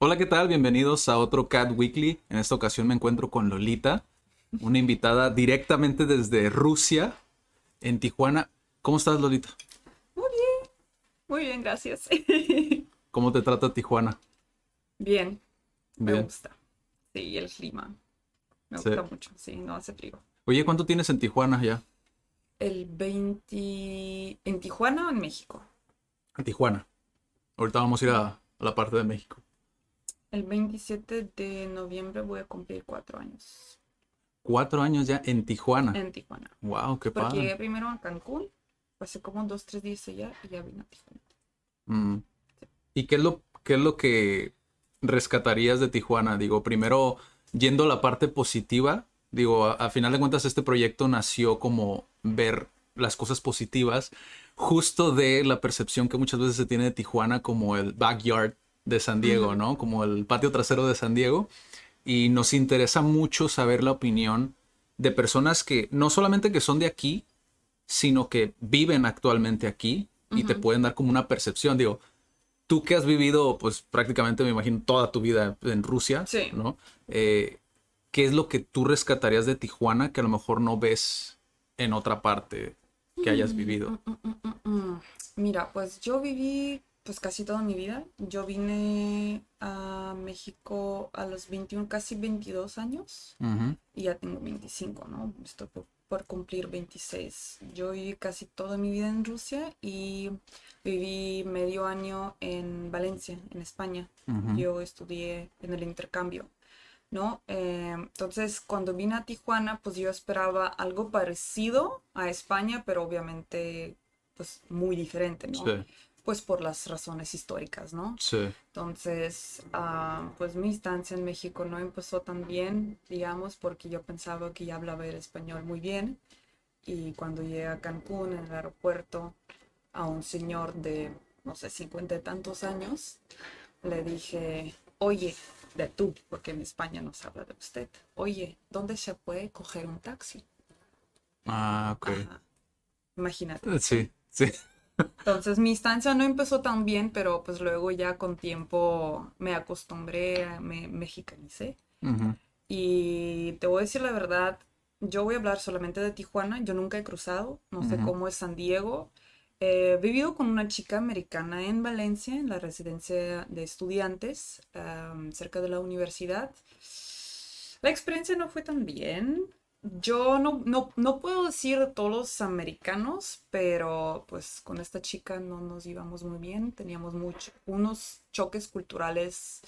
Hola, ¿qué tal? Bienvenidos a otro Cat Weekly. En esta ocasión me encuentro con Lolita, una invitada directamente desde Rusia, en Tijuana. ¿Cómo estás, Lolita? Muy bien, muy bien, gracias. ¿Cómo te trata Tijuana? bien, me Bien. gusta. Sí, el clima. Me Sí. gusta mucho, sí, no hace frío. Oye, ¿cuánto tienes en Tijuana ya? El 20... ¿En Tijuana o en México? En Tijuana. Ahorita vamos a ir a, a la parte de México. El 27 de noviembre voy a cumplir cuatro años Cuatro años ya en Tijuana. en Tijuana. Wow, qué Porque llegué padre. primero a Cancún, pasé como dos, tres días allá y ya vine a Tijuana. Mm. ¿Y qué es lo, qué es lo que rescatarías de Tijuana? Digo, primero, yendo a la parte positiva, digo, a, a final de cuentas este proyecto nació como ver las cosas positivas, justo de la percepción que muchas veces se tiene de Tijuana como el backyard de San Diego, ¿no? Como el patio trasero de San Diego. Y nos interesa mucho saber la opinión de personas que no solamente que son de aquí, sino que viven actualmente aquí y te pueden dar como una percepción. Digo, tú que has vivido, pues prácticamente me imagino toda tu vida en Rusia, Sí. ¿no? Eh, ¿Qué es lo que tú rescatarías de Tijuana que a lo mejor no ves en otra parte que hayas vivido? Mm, Mira, pues yo viví pues casi toda mi vida. Yo vine a México a los 21, casi 22 años. Y ya tengo 25, ¿no? Estoy por, por cumplir 26. Yo viví casi toda mi vida en Rusia y viví medio año en Valencia, en España. Yo estudié en el intercambio, ¿no? Eh, entonces, cuando vine a Tijuana, pues yo esperaba algo parecido a España, pero obviamente, pues muy diferente, ¿no? Sí, Pues por las razones históricas, ¿no? sí. Entonces, ah, pues mi estancia en México no empezó tan bien, digamos, porque yo pensaba que ya hablaba el español muy bien. Y cuando llegué a Cancún, en el aeropuerto, a un señor de, no sé, cincuenta y tantos años, le dije, oye, de tú, porque en España no se habla de usted, oye, ¿dónde se puede coger un taxi? Ah, ok. Ajá. Imagínate. Sí, sí. Entonces mi instancia no empezó tan bien, pero pues luego ya con tiempo me acostumbré, me mexicanicé. Ujú, Y te voy a decir la verdad, yo voy a hablar solamente de Tijuana, yo nunca he cruzado, no sé Ujú. cómo es San Diego. He vivido con una chica americana en Valencia, en la residencia de estudiantes, am, cerca de la universidad. La experiencia no fue tan bien. Yo no, no, no puedo decir de todos los americanos, pero pues con esta chica no nos íbamos muy bien. Teníamos mucho, unos choques culturales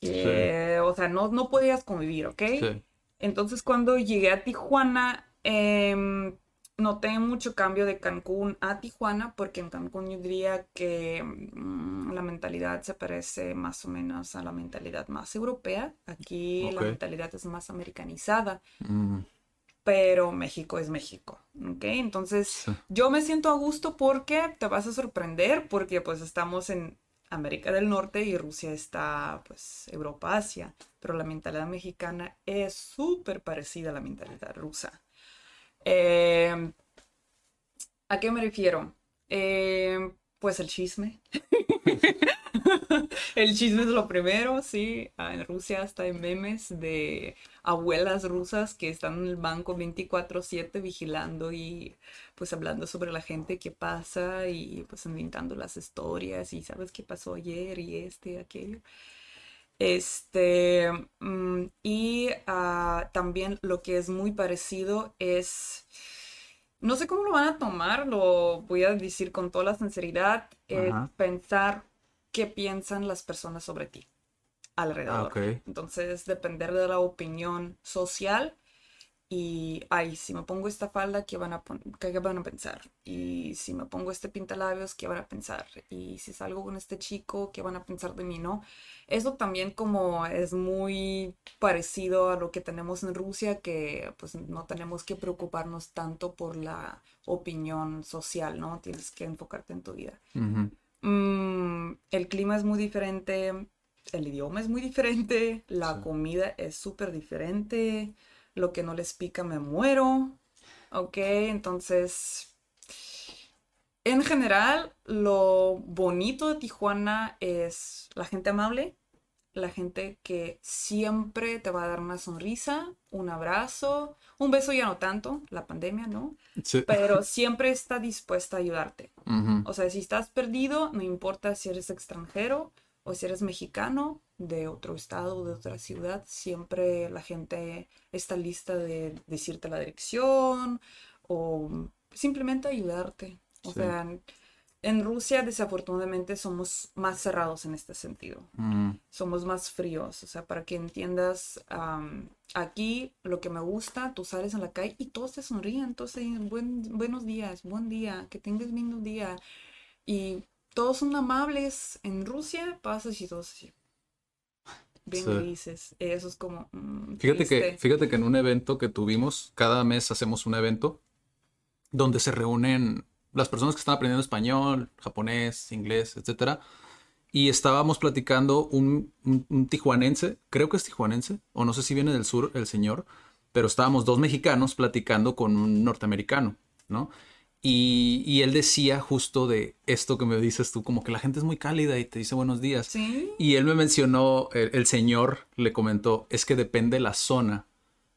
que, o sea, no, no podías convivir, ¿ok? sí. Entonces cuando llegué a Tijuana, em, noté mucho cambio de Cancún a Tijuana, porque en Cancún yo diría que mm, la mentalidad se parece más o menos a la mentalidad más europea. Aquí la mentalidad es más americanizada, Mm, pero México es México, ¿ok? Entonces Sí. yo me siento a gusto porque te vas a sorprender, porque pues estamos en América del Norte y Rusia está pues Europa, Asia, pero la mentalidad mexicana es súper parecida a la mentalidad rusa. Eh, ¿a qué me refiero? Eh, pues el chisme. El chisme es lo primero, sí. En Rusia hasta hay memes de abuelas rusas que están en el banco 24/7 vigilando y pues hablando sobre la gente que pasa y pues inventando las historias y sabes qué pasó ayer y este, aquello. Este, mm, y ah, también lo que es muy parecido es, no sé cómo lo van a tomar, lo voy a decir con toda la sinceridad, es Ajá. pensar qué piensan las personas sobre ti alrededor. Ah, ok. Entonces, depender de la opinión social y, ay, si me pongo esta falda, ¿qué van a, qué van a pensar? Y si me pongo este pintalabios, ¿qué van a pensar? Y si salgo con este chico, ¿qué van a pensar de mí, no? Eso también como es muy parecido a lo que tenemos en Rusia, que pues no tenemos que preocuparnos tanto por la opinión social, ¿no? Tienes que enfocarte en tu vida. Mm, el clima es muy diferente, el idioma es muy diferente, la comida es súper diferente lo que no les pica me muero. Ok, entonces, en general, lo bonito de Tijuana es la gente amable, la gente que siempre te va a dar una sonrisa, un abrazo, un beso ya no tanto, la pandemia, ¿no? Sí. Pero siempre está dispuesta a ayudarte. O sea, si estás perdido, no importa si eres extranjero o si eres mexicano, de otro estado, de otra ciudad, siempre la gente está lista de decirte la dirección o simplemente ayudarte. O sea, en Rusia desafortunadamente somos más cerrados en este sentido. Mm. Somos más fríos. O sea, para que entiendas, aquí lo que me gusta, tú sales en la calle y todos te sonríen, todos te dicen buenos días, buen día, que tengas lindo día. Y todos son amables. En Rusia pasas y todos así bien dices. Eso es como. Mm, fíjate, que, fíjate que en un evento que tuvimos, cada mes hacemos un evento donde se reúnen las personas que están aprendiendo español, japonés, inglés, etcétera. Y estábamos platicando un, un, tijuanense, creo que es tijuanense, o no sé si viene del sur el señor, pero estábamos dos mexicanos platicando con un norteamericano, ¿no? Y, él decía justo de esto que me dices tú, como que la gente es muy cálida y te dice buenos días. ¿Sí? Y él me mencionó, el, señor le comentó, es que depende la zona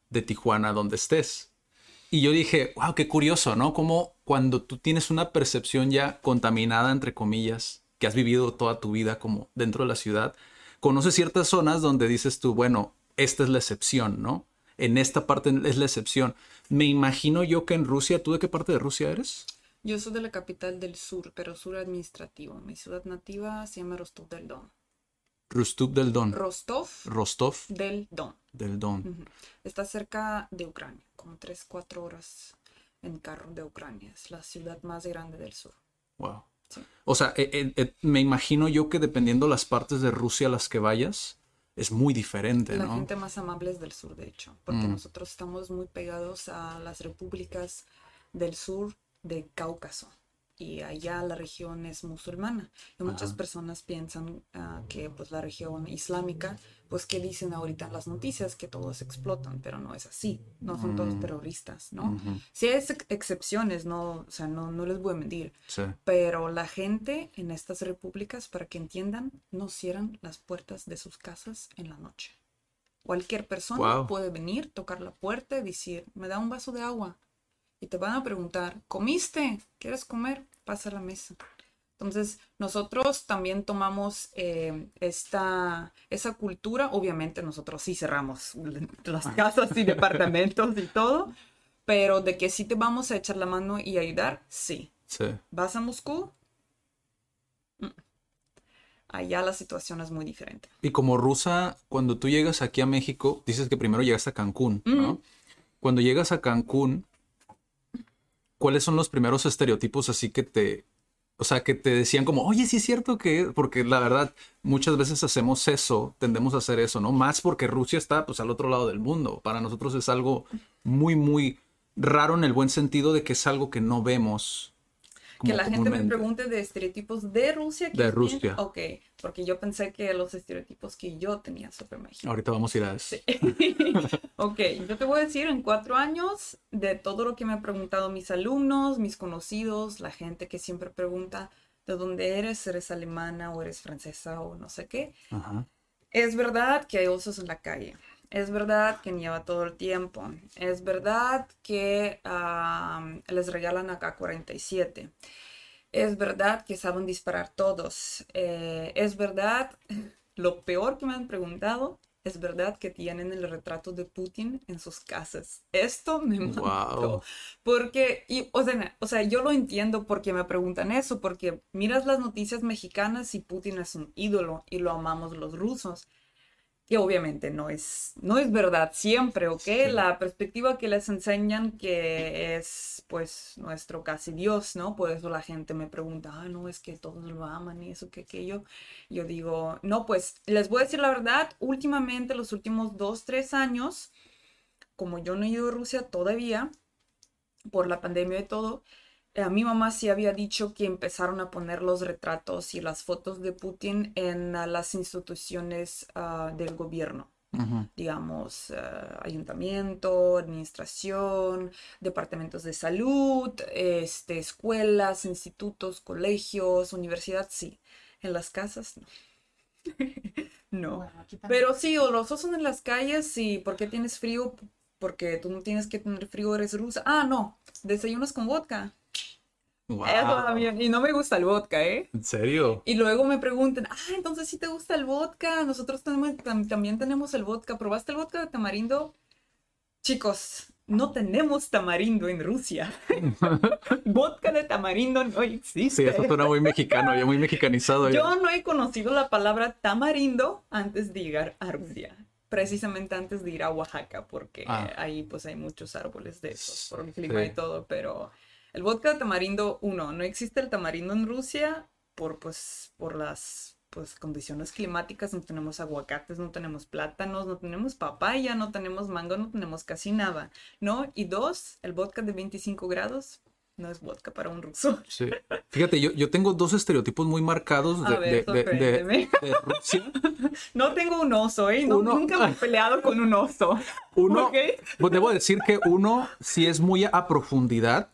de Tijuana donde estés. Y yo dije, wow, qué curioso, ¿no? Como cuando tú tienes una percepción ya contaminada, entre comillas, que has vivido toda tu vida como dentro de la ciudad, conoces ciertas zonas donde dices tú, bueno, esta es la excepción, ¿no? En esta parte es la excepción. Me imagino yo que en Rusia, ¿tú de qué parte de Rusia eres? Yo soy de la capital del sur, pero sur administrativo. Mi ciudad nativa se llama Rostov del Don. Rostov del Don. Rostov. Rostov. Del Don. Del Don. Está cerca de Ucrania, como 3, 4 horas en carro de Ucrania. Es la ciudad más grande del sur. Wow. O sea, eh, eh, eh, me imagino yo que dependiendo las partes de Rusia a las que vayas, es muy diferente, La gente más amable es del sur, de hecho, porque mm. nosotros estamos muy pegados a las repúblicas del sur de Cáucaso y allá la región es musulmana. Y muchas personas piensan ah, que pues la región islámica, pues que dicen ahorita en las noticias que todos explotan, pero no es así, no son todos mm. terroristas, ¿no? Si hay excepciones, no, o sea, no, no les voy a mentir, pero la gente en estas repúblicas, para que entiendan, no cierran las puertas de sus casas en la noche. Cualquier persona puede venir, tocar la puerta y decir, me da un vaso de agua. Y te van a preguntar, ¿comiste? ¿Quieres comer? Pasa la mesa. Entonces, nosotros también tomamos eh, esta, esa cultura, obviamente nosotros sí cerramos las casas y departamentos y todo, pero de que sí te vamos a echar la mano y ayudar, sí. Sí. ¿Vas a Moscú? Mm. Allá la situación es muy diferente. Y como rusa, cuando tú llegas aquí a México, dices que primero llegas a Cancún, ¿no? Cuando llegas a Cancún, ¿cuáles son los primeros estereotipos así que te, o sea, que te decían como, oye, sí es cierto que, porque la verdad, muchas veces hacemos eso, tendemos a hacer eso, ¿no? Más porque Rusia está, pues, al otro lado del mundo. Para nosotros es algo muy, muy raro en el buen sentido de que es algo que no vemos que la gente me pregunte de estereotipos de Rusia. De Rusia. Ok, porque yo pensé que los estereotipos que yo tenía sobre México. Ahorita vamos a ir a eso. ok, yo te voy a decir en cuatro años de todo lo que me han preguntado mis alumnos, mis conocidos, la gente que siempre pregunta de dónde eres, eres alemana o eres francesa o no sé qué. Es verdad que hay osos en la calle. Es verdad que nieva todo el tiempo. Es verdad que les regalan acá 47. Es verdad que saben disparar todos. Eh, es verdad, lo peor que me han preguntado, es verdad que tienen el retrato de Putin en sus casas. Esto me mató. Porque, y, o, sea, o sea, yo lo entiendo porque me preguntan eso, porque miras las noticias mexicanas y Putin es un ídolo y lo amamos los rusos y obviamente no es, no es verdad siempre, ¿ok? La perspectiva que les enseñan que es pues nuestro casi Dios, ¿no? Por eso la gente me pregunta, ah, no, es que todos lo aman y eso, que aquello. Yo digo, no, pues les voy a decir la verdad, últimamente, los últimos dos, tres años, como yo no he ido a Rusia todavía, por la pandemia y todo, a mi mamá sí había dicho que empezaron a poner los retratos y las fotos de Putin en uh, las instituciones uh, del gobierno. digamos, uh, ayuntamiento, administración, departamentos de salud, este, escuelas, institutos, colegios, universidad, sí. En las casas, no. no. Pero sí, o los son en las calles, sí. ¿Por qué tienes frío? Porque tú no tienes que tener frío, eres rusa. Ah, no. Desayunos con vodka. Y no me gusta el vodka, ¿eh? ¿En serio? Y luego me preguntan, ah, entonces sí te gusta el vodka. Nosotros también tenemos el vodka. ¿Probaste el vodka de tamarindo? Chicos, no tenemos tamarindo en Rusia. vodka de tamarindo no existe. Sí, eso suena muy mexicano, ya muy mexicanizado. Yo no he conocido la palabra tamarindo antes de llegar a Rusia. Precisamente antes de ir a Oaxaca, porque ah. ahí pues hay muchos árboles de esos, por el clima y todo, pero el vodka de tamarindo, uno, no existe el tamarindo en Rusia por, pues, por las pues, condiciones climáticas, no tenemos aguacates, no tenemos plátanos, no tenemos papaya, no tenemos mango, no tenemos casi nada, ¿no? Y dos, el vodka de 25 grados no es vodka para un ruso. Sí. Fíjate, yo, yo tengo dos estereotipos muy marcados de, de, Rusia. No tengo un oso, ¿eh? nunca me he peleado con un oso. Uno, pues debo decir que uno sí es muy a profundidad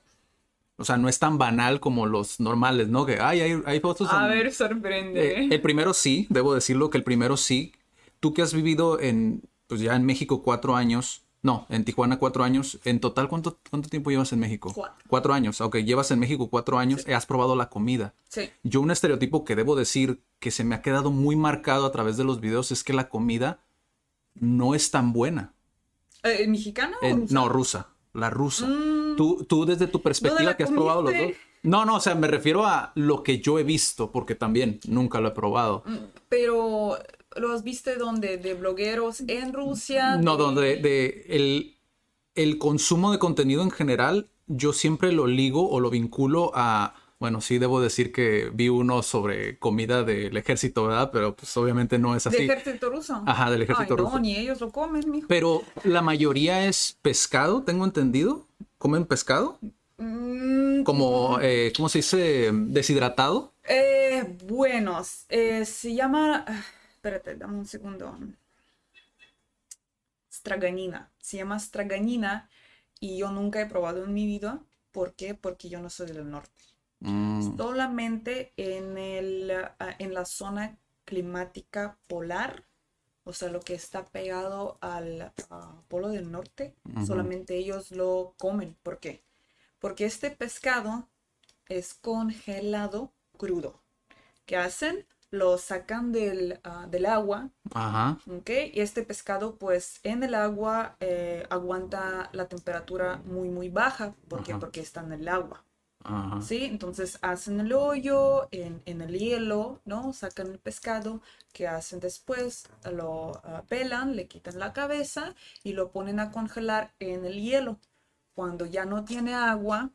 o sea, no es tan banal como los normales, ¿no? Que hay, hay fotos. A ver, sorprende. Eh, el primero sí, debo decirlo que el primero sí. Tú que has vivido en, pues ya en México cuatro años, no, en Tijuana cuatro años. En total, ¿cuánto, cuánto tiempo llevas en México? Cuatro. Cuatro años. Ok, llevas en México cuatro años y has probado la comida. Sí. Yo un estereotipo que debo decir que se me ha quedado muy marcado a través de los videos es que la comida no es tan buena. ¿Eh, ¿Mexicana o rusa? No, rusa. La rusa. Mm. Tú, desde tu perspectiva que has probado los dos. No, no, o sea, me refiero a lo que yo he visto, porque también nunca lo he probado. Mm, pero, ¿lo has visto donde? ¿De blogueros en Rusia? No, donde de el, el consumo de contenido en general, yo siempre lo ligo o lo vinculo a bueno, sí debo decir que vi uno sobre comida del ejército, ¿verdad? Pero pues obviamente no es así. ¿Del ejército ruso? Ajá, del ejército Ay, ruso. No, ni ellos lo comen, mijo. Pero la mayoría es pescado, tengo entendido. ¿Comen pescado? Mm, Como, eh, ¿cómo se dice? Deshidratado. Eh, bueno, eh, se llama... Ah, espérate, dame un segundo. Straganina. Se llama straganina y yo nunca he probado en mi vida. ¿Por qué? Porque yo no soy del norte. Mm. Solamente en, el, ah, en la zona climática polar, o sea, lo que está pegado al polo del norte, solamente ellos lo comen. ¿Por qué? Porque este pescado es congelado crudo. ¿Qué hacen? Lo sacan del, ah, del agua. Ajá. Y este pescado, pues, en el agua eh, aguanta la temperatura muy, muy baja. ¿Por qué? Porque está en el agua. ¿Sí? Entonces hacen el hoyo en, el hielo, ¿no? Sacan el pescado, que hacen después? Lo pelan, le quitan la cabeza y lo ponen a congelar en el hielo. Cuando ya no tiene agua,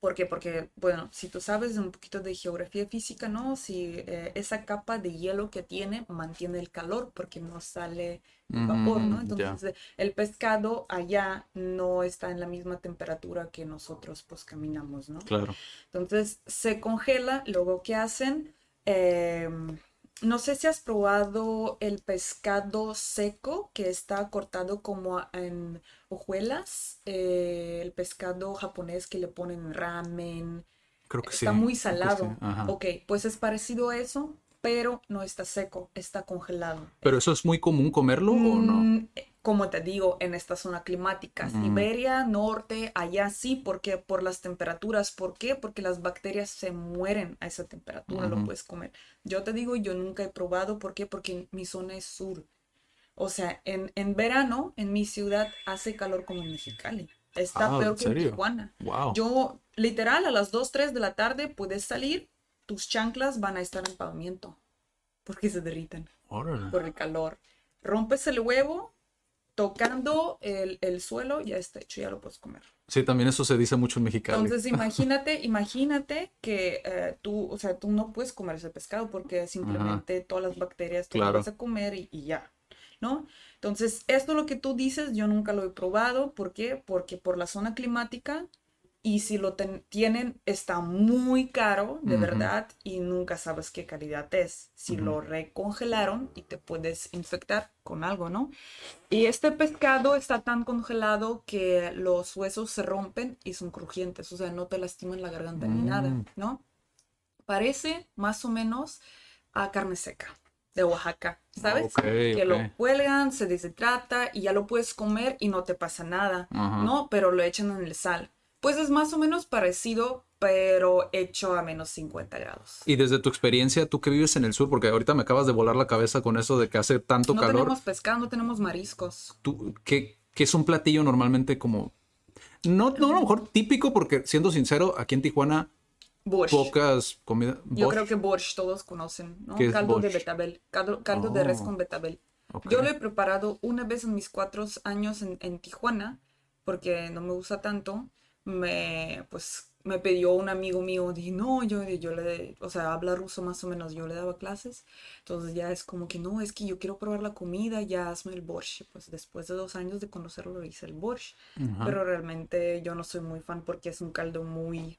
¿Por qué? Porque, bueno, si tú sabes un poquito de geografía física, ¿no? Si eh, esa capa de hielo que tiene mantiene el calor porque no sale vapor, ¿no? Entonces, el pescado allá no está en la misma temperatura que nosotros, pues, caminamos, ¿no? Claro. Entonces, se congela, luego, ¿qué hacen? Eh, no sé si has probado el pescado seco que está cortado como en hojuelas. Eh, el pescado japonés que le ponen ramen. Creo que está muy salado. Ok, pues es parecido a eso, pero no está seco, está congelado. ¿Pero eso es muy común comerlo o no? Mm, como te digo, en esta zona climática, Siberia, norte, allá sí, porque por las temperaturas, ¿por qué? Porque las bacterias se mueren a esa temperatura, lo puedes comer. Yo te digo, yo nunca he probado, ¿por qué? Porque mi zona es sur. O sea, en, en verano, en mi ciudad, hace calor como en Mexicali. Está ah, peor que en Tijuana. Yo, literal, a las 2, 3 de la tarde puedes salir, tus chanclas van a estar en pavimento, porque se derriten por el calor. rompes el huevo, tocando el, el suelo, ya está hecho, ya lo puedes comer. Sí, también eso se dice mucho en Mexicali. Entonces, imagínate, imagínate que eh, tú, o sea, tú no puedes comer ese pescado porque simplemente todas las bacterias tú Claro. vas a comer y, y ya, ¿no? Entonces, esto lo que tú dices, yo nunca lo he probado. ¿Por qué? Porque por la zona climática y si lo ten- tienen, está muy caro, de verdad, y nunca sabes qué calidad es. Si lo recongelaron y te puedes infectar con algo, ¿no? Y este pescado está tan congelado que los huesos se rompen y son crujientes, o sea, no te lastiman la garganta ni nada, Mm. ¿no? Parece más o menos a carne seca de Oaxaca, ¿sabes? Que lo cuelgan, se deshidrata y ya lo puedes comer y no te pasa nada. ¿no? Pero lo echan en el sal. Pues es más o menos parecido, pero hecho a menos 50 grados. Y desde tu experiencia, tú que vives en el sur, porque ahorita me acabas de volar la cabeza con eso de que hace tanto No calor, tenemos pescado, no tenemos mariscos. tú, ¿qué, qué es un platillo normalmente como... No, no a lo mejor típico, porque siendo sincero, aquí en Tijuana, Borscht. pocas comidas... Yo creo que borscht todos conocen, ¿no? ¿Qué es Caldo de betabel, caldo, caldo de res Oh. con betabel. Yo lo he preparado una vez en mis cuatro años en, en Tijuana, porque no me gusta tanto. Me, pues, me pidió un amigo mío, dije, no, yo, yo le, o sea, habla ruso más o menos, yo le daba clases. Entonces ya es como que, no, es que yo quiero probar la comida, ya hazme el borscht. Pues después de dos años de conocerlo hice el borscht. Ajá. Pero realmente yo no soy muy fan porque es un caldo muy,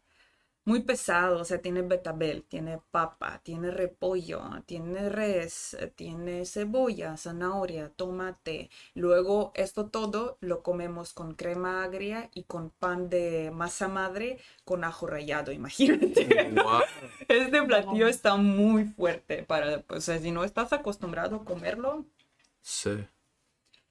muy pesado. O sea, tiene betabel, tiene papa, tiene repollo, tiene res, tiene cebolla, zanahoria, tomate. Luego esto todo lo comemos con crema agria y con pan de masa madre con ajo rallado, imagínate. Este platillo está muy fuerte para, pues, o sea, si no estás acostumbrado a comerlo, Sí.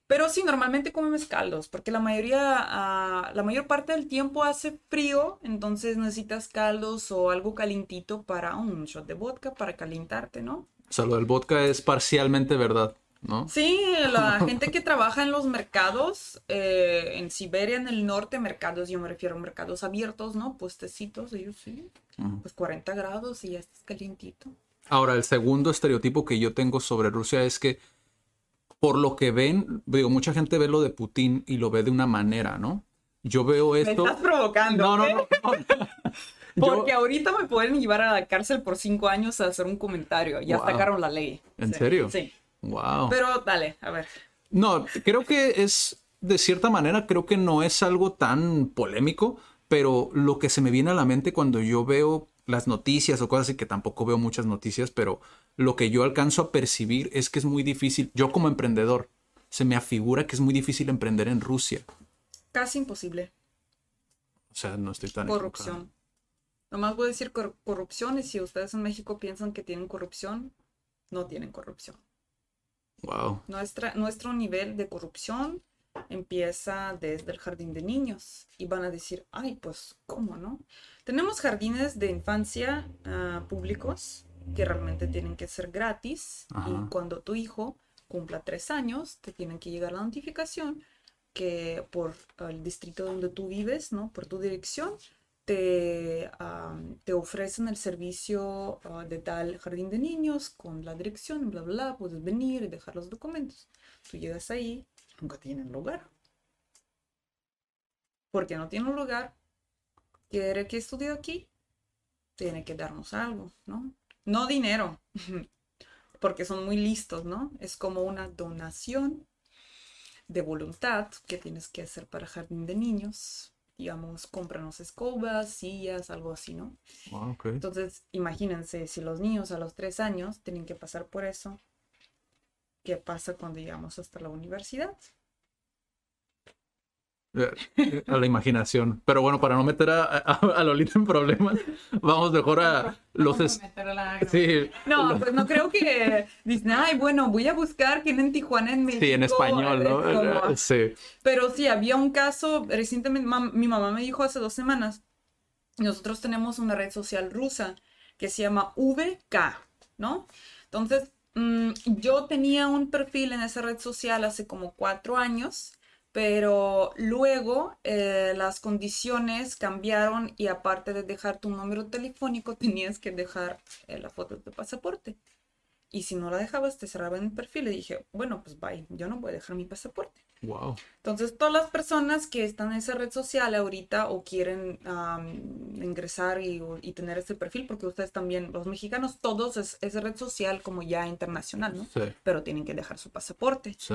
Pero sí, normalmente comemos caldos, porque la mayoría, ah, la mayor parte del tiempo hace frío, entonces necesitas caldos o algo calientito para un shot de vodka para calentarte, ¿no? O sea, lo del vodka es parcialmente verdad, ¿no? Sí, la gente que trabaja en los mercados, eh, en Siberia, en el norte, mercados, yo me refiero a mercados abiertos, ¿no? Puestecitos, ellos sí, pues 40 grados y ya estás calientito. Ahora, el segundo estereotipo que yo tengo sobre Rusia es que, por lo que ven, digo, mucha gente ve lo de Putin y lo ve de una manera, ¿no? Yo veo Me esto. estás provocando. No, no, ¿eh? no. Yo- Porque ahorita me pueden llevar a la cárcel por cinco años a hacer un comentario. Ya Wow. sacaron la ley. ¿En Sí, serio? Sí. Wow. Pero dale, a ver. No, creo que es, de cierta manera, creo que no es algo tan polémico, pero lo que se me viene a la mente cuando yo veo las noticias o cosas así, que tampoco veo muchas noticias, pero lo que yo alcanzo a percibir es que es muy difícil, yo como emprendedor, se me afigura que es muy difícil emprender en Rusia. Casi imposible. O sea, no estoy tan equivocado. Corrupción. Nomás voy a decir cor- corrupción y si ustedes en México piensan que tienen corrupción, no tienen corrupción. Wow. Nuestra, nuestro nivel de corrupción empieza desde el jardín de niños y van a decir, ay, pues, ¿cómo no? Tenemos jardines de infancia ah, públicos que realmente tienen que ser gratis Ajá. y cuando tu hijo cumpla tres años, te tienen que llegar la notificación que por el distrito donde tú vives, ¿no? Por tu dirección, te, am, te ofrecen el servicio ah, de tal jardín de niños con la dirección, bla, bla, bla, puedes venir y dejar los documentos. Tú llegas ahí, nunca tienen lugar. Porque no tienen lugar, quiere que estudie aquí, tiene que darnos algo, ¿no? No dinero, porque son muy listos, ¿no? Es como una donación de voluntad que tienes que hacer para jardín de niños. Digamos, cómpranos escobas, sillas, algo así, ¿no? Ok. Entonces, imagínense, si los niños a los tres años tienen que pasar por eso, ¿qué pasa cuando llegamos hasta la universidad? Eh, A la imaginación. Pero bueno, para no meter a, a, a Lolita en problemas, vamos mejor a los... es- Sí, No, pues no creo que dicen, ay, bueno, voy a buscar quién en Tijuana, en México. sí, en español, como- ¿no? Sí. Pero sí, había un caso recientemente, mam- mi mamá me dijo hace dos semanas, nosotros tenemos una red social rusa que se llama VK, ¿no? Entonces, mm, yo tenía un perfil en esa red social hace como cuatro años, pero luego eh, las condiciones cambiaron y aparte de dejar tu número telefónico, tenías que dejar eh, la foto de tu pasaporte. Y si no la dejabas, te cerraban el perfil. Y dije, bueno, pues bye, yo no voy a dejar mi pasaporte. Wow. Entonces, todas las personas que están en esa red social ahorita o quieren am, ingresar y, y tener ese perfil, porque ustedes también, los mexicanos, todos es, es red social como ya internacional, ¿no? Sí, Pero tienen que dejar su pasaporte. sí.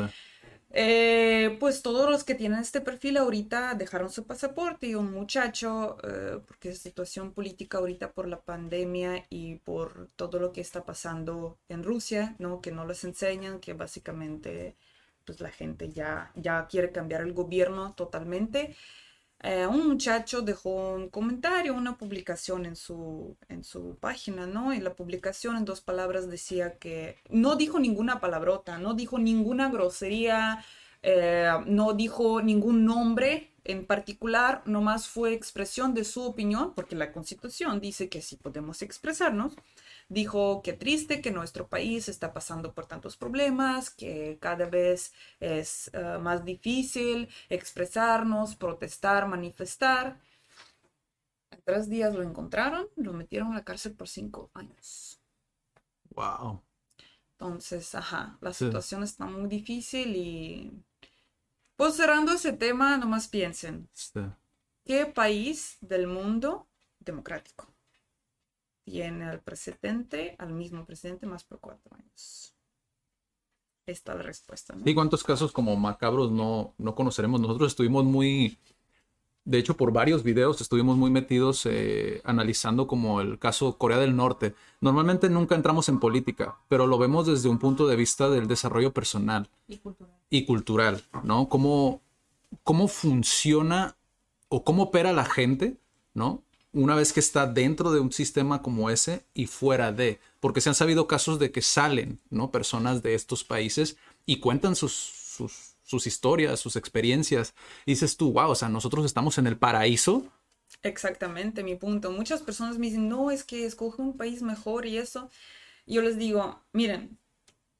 Eh, pues todos los que tienen este perfil ahorita dejaron su pasaporte y un muchacho, eh, porque es situación política ahorita por la pandemia y por todo lo que está pasando en Rusia, ¿no? Que no les enseñan, que básicamente pues la gente ya, ya quiere cambiar el gobierno totalmente. Eh, un muchacho dejó un comentario, una publicación en su, en su página, ¿no? Y la publicación en dos palabras decía que no dijo ninguna palabrota, no dijo ninguna grosería, eh, no dijo ningún nombre en particular, nomás fue expresión de su opinión, porque la constitución dice que sí podemos expresarnos. Dijo que triste que nuestro país está pasando por tantos problemas, que cada vez es eh, más difícil expresarnos, protestar, manifestar. Tres días lo encontraron, lo metieron a la cárcel por cinco años. Wow. Entonces, ajá, la Sí. situación está muy difícil y... Pues cerrando ese tema, nomás piensen, Sí. ¿qué país del mundo democrático tiene al presidente, al mismo presidente, más por cuatro años? Esta es la respuesta, ¿no? ¿Y cuántos casos como macabros no, no conoceremos? Nosotros estuvimos muy, de hecho, por varios videos estuvimos muy metidos eh, analizando como el caso Corea del Norte. Normalmente nunca entramos en política, pero lo vemos desde un punto de vista del desarrollo personal Y cultural. y cultural, ¿no? Cómo, cómo funciona o cómo opera la gente, ¿no? Una vez que está dentro de un sistema como ese y fuera de, porque se han sabido casos de que salen, ¿no? Personas de estos países y cuentan sus, sus, sus historias, sus experiencias. Y dices tú, wow, o sea, nosotros estamos en el paraíso. Exactamente, mi punto. Muchas personas me dicen, no, es que escoge un país mejor y eso. Yo les digo, miren,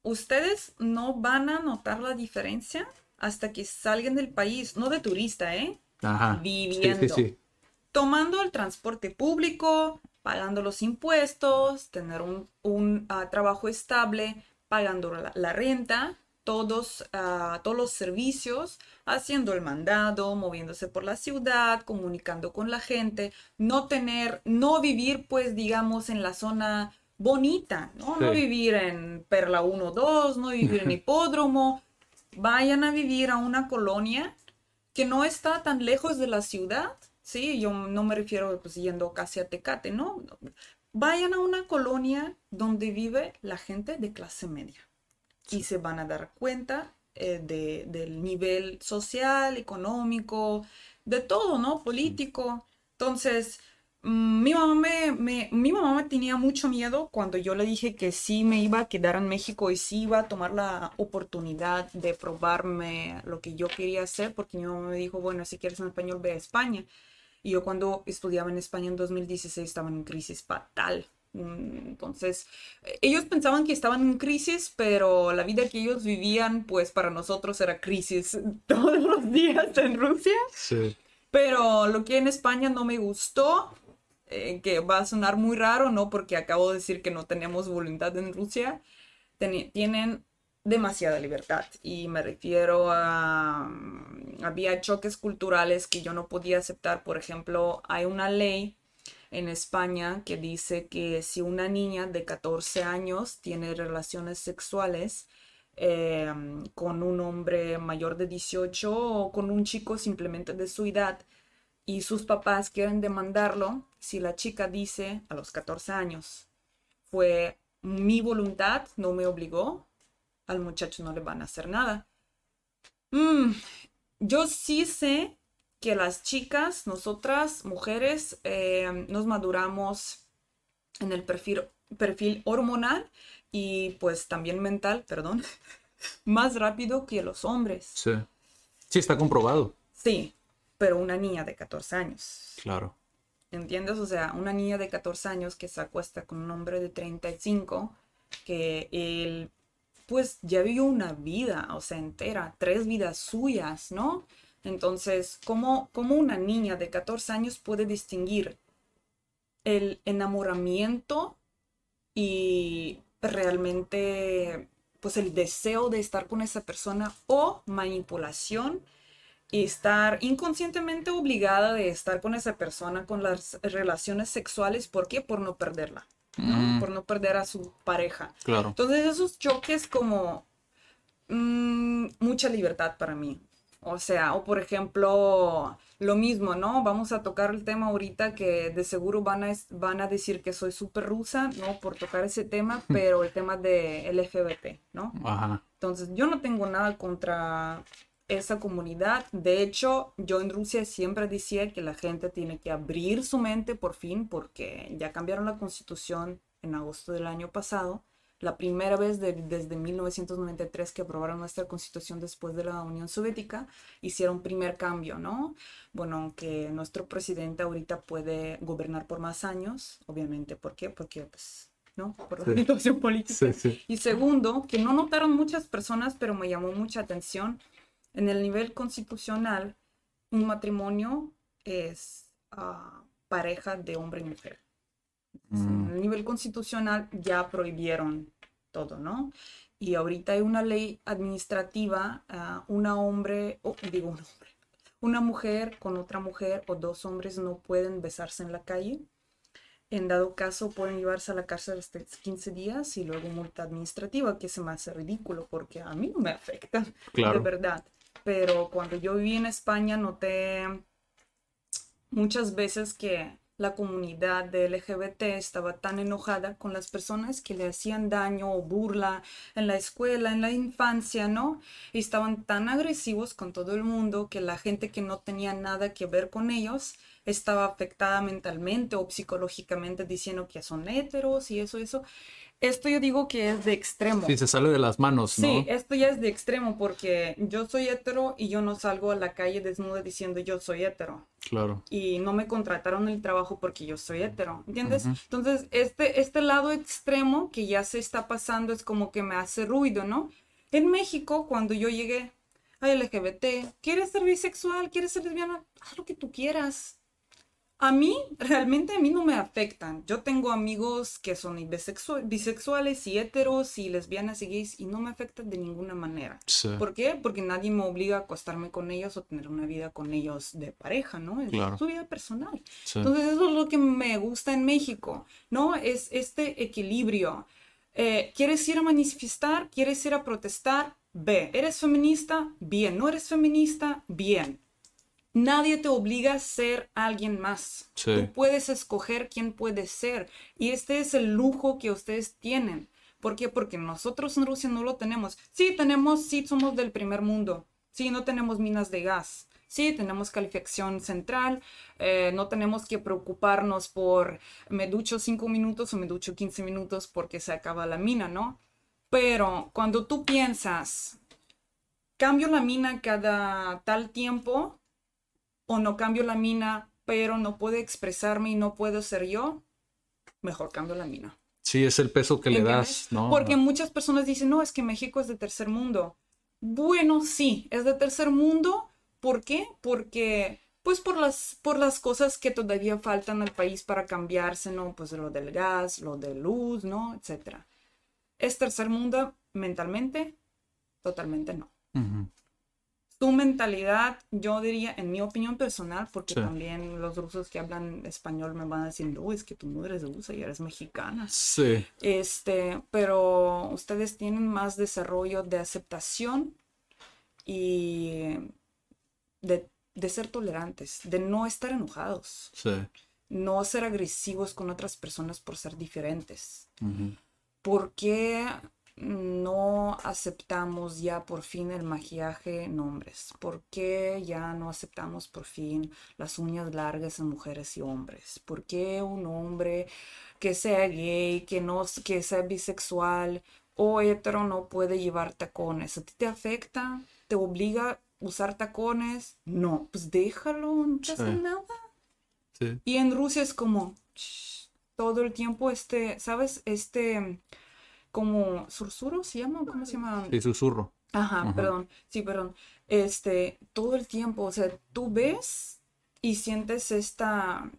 ustedes no van a notar la diferencia hasta que salgan del país, no de turista, ¿eh? Ajá. Viviendo. Sí, sí, sí. Tomando el transporte público, pagando los impuestos, tener un, un, ah, trabajo estable, pagando la, la renta, todos, ah, todos los servicios, haciendo el mandado, moviéndose por la ciudad, comunicando con la gente, no tener, no vivir pues digamos en la zona bonita, ¿no? No vivir en Perla 1 2, no vivir en Hipódromo, vayan a vivir a una colonia que no está tan lejos de la ciudad, ¿sí? Yo no me refiero pues yendo casi a Tecate, ¿no? Vayan a una colonia donde vive la gente de clase media y se van a dar cuenta eh, de- del nivel social, económico, de todo, ¿no? Político. Entonces, mi mamá me, me- mi mamá me tenía mucho miedo cuando yo le dije que sí me iba a quedar en México y sí iba a tomar la oportunidad de probarme lo que yo quería hacer, porque mi mamá me dijo, bueno, si quieres en español, ve a España. Y yo cuando estudiaba en España en 2016 estaba en crisis fatal. Entonces, ellos pensaban que estaban en crisis, pero la vida que ellos vivían, pues para nosotros era crisis todos los días en Rusia. Sí. Pero lo que en España no me gustó, eh, que va a sonar muy raro, ¿no? Porque acabo de decir que no tenemos voluntad en Rusia, teni- tienen demasiada libertad. Y me refiero a... mm, Había choques culturales que yo no podía aceptar. Por ejemplo, hay una ley en España que dice que si una niña de 14 años tiene relaciones sexuales, eh, con un hombre mayor de 18 o con un chico simplemente de su edad y sus papás quieren demandarlo, si la chica dice a los 14 años, fue mi voluntad, no me obligó, al muchacho no le van a hacer nada. Mm, yo sí sé que las chicas, nosotras, mujeres, eh, nos maduramos en el perfil, perfil hormonal y pues también mental, perdón, más rápido que los hombres. Sí. Sí, está comprobado. Sí, pero una niña de 14 años. Claro. ¿Entiendes? O sea, una niña de 14 años que se acuesta con un hombre de 35, que él pues ya vivió una vida, o sea, entera, tres vidas suyas, ¿no? Entonces, ¿cómo, cómo una niña de 14 años puede distinguir el enamoramiento y realmente pues el deseo de estar con esa persona o manipulación y estar inconscientemente obligada de estar con esa persona con las relaciones sexuales. ¿Por qué? Por no perderla, ¿no? Mm. Por no perder a su pareja. Claro. Entonces esos choques como mm, mucha libertad para mí. O sea, o por ejemplo, lo mismo, ¿no? Vamos a tocar el tema ahorita que de seguro van a, van a decir que soy súper rusa, ¿no? Por tocar ese tema, pero el tema de LGBT, ¿no? Ajá. Entonces, yo no tengo nada contra esa comunidad. De hecho, yo en Rusia siempre decía que la gente tiene que abrir su mente por fin, porque ya cambiaron la constitución en agosto del año pasado. La primera vez de- desde 1993 que aprobaron nuestra constitución después de la Unión Soviética, hicieron primer cambio, ¿no? Bueno, aunque nuestro presidente ahorita puede gobernar por más años, obviamente, ¿por qué? Porque, pues, ¿no? Por la Sí. situación política. Sí, sí. Y segundo, que no notaron muchas personas, pero me llamó mucha atención, en el nivel constitucional, un matrimonio es ah, pareja de hombre y mujer. En el nivel constitucional ya prohibieron todo, ¿no? Y ahorita hay una ley administrativa, ah, una hombre, digo un hombre, una mujer con otra mujer o dos hombres no pueden besarse en la calle. En dado caso, pueden llevarse a la cárcel hasta 15 días y luego multa administrativa, que se me hace ridículo porque a mí no me afecta, Claro. de verdad. Pero cuando yo viví en España, noté muchas veces que la comunidad de LGBT estaba tan enojada con las personas que le hacían daño o burla en la escuela, en la infancia, ¿no? Y estaban tan agresivos con todo el mundo que la gente que no tenía nada que ver con ellos estaba afectada mentalmente o psicológicamente diciendo que son heteros y eso, eso. Esto yo digo que es de extremo. Sí, se sale de las manos, ¿no? Sí, esto ya es de extremo porque yo soy hetero y yo no salgo a la calle desnuda diciendo yo soy hetero Claro. y no me contrataron el trabajo porque yo soy hetero, ¿entiendes? Entonces, este, este lado extremo que ya se está pasando es como que me hace ruido, ¿no? En México, cuando yo llegué a LGBT, ¿quieres ser bisexual? ¿Quieres ser lesbiana? Haz lo que tú quieras. A mí, realmente a mí no me afectan. Yo tengo amigos que son bisexu- bisexuales y heteros y lesbianas y gays y no me afectan de ninguna manera. Sí. ¿Por qué? Porque nadie me obliga a acostarme con ellos o tener una vida con ellos de pareja, ¿no? Es Claro. su vida personal. Sí. Entonces eso es lo que me gusta en México, ¿no? Es este equilibrio. Eh, ¿Quieres ir a manifestar? ¿Quieres ir a protestar? Ve. ¿Eres feminista? Bien. ¿No eres feminista? Bien. Nadie te obliga a ser alguien más. Sí. Tú puedes escoger quién puedes ser. Y este es el lujo que ustedes tienen. ¿Por qué? Porque nosotros en Rusia no lo tenemos. Sí, tenemos, sí, somos del primer mundo. Sí, no tenemos minas de gas. Sí, tenemos calificación central. eh, no tenemos que preocuparnos por me ducho cinco minutos o me ducho 15 minutos porque se acaba la mina, ¿no? Pero cuando tú piensas, cambio la mina cada tal tiempo o no cambio la mina, pero no puedo expresarme y no puedo ser yo, mejor cambio la mina. Sí, es el peso que le das, ¿no? Porque muchas personas dicen, no, es que México es de tercer mundo. Bueno, sí, es de tercer mundo. ¿Por qué? Porque, pues por las, por las cosas que todavía faltan al país para cambiarse, ¿no? Pues lo del gas, lo de luz, ¿no? Etcétera. ¿Es tercer mundo mentalmente? Totalmente no. Ujú. Tu mentalidad, yo diría, en mi opinión personal, porque Sí. también los rusos que hablan español me van a decir, no, es que tú no eres rusa y eres mexicana. Sí. Este, pero ustedes tienen más desarrollo de aceptación y de, de ser tolerantes, de no estar enojados, Sí. no ser agresivos con otras personas por ser diferentes. Ujú. ¿Por qué no aceptamos ya por fin el maquillaje en hombres? ¿Por qué ya no aceptamos por fin las uñas largas en mujeres y hombres? ¿Por qué un hombre que sea gay, que no que sea bisexual o hetero no puede llevar tacones? ¿A ti te afecta? ¿Te obliga a usar tacones? No, pues déjalo, no te hace Sí. nada. Sí. Y en Rusia es como todo el tiempo este, ¿sabes? Este como susurro se llama, ¿cómo se llama? Sí, susurro. Ajá, Ajá. perdón, sí, perdón. Este, todo el tiempo, o sea, tú ves y sientes esta,